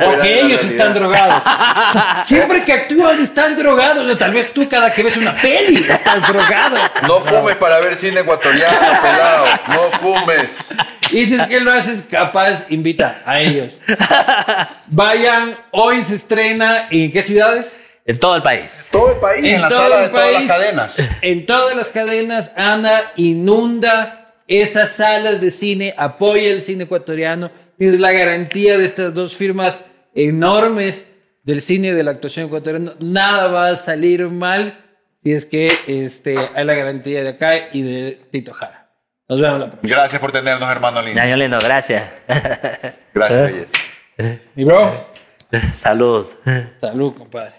la ellos están drogados. O sea, siempre que actúan están drogados. O tal vez tú cada que ves una peli estás drogado. No fumes para ver cine ecuatoriano, pelado. No fumes. Y dices que lo haces capaz, invita a ellos. Vayan, hoy se estrena en qué ciudades? en todo el país. Todo el país, en, la todo sala de todas las cadenas. En todas las cadenas, Ana inunda esas salas de cine, apoya el cine ecuatoriano. Es la garantía de estas dos firmas enormes del cine y de la actuación ecuatoriana. Nada va a salir mal si es que este, hay la garantía de acá y de Tito Jara. Nos vemos la próxima. Gracias por tenernos, hermano lindo. Año lindo, gracias. Gracias, belleza. Mi bro, Salud. salud, compadre.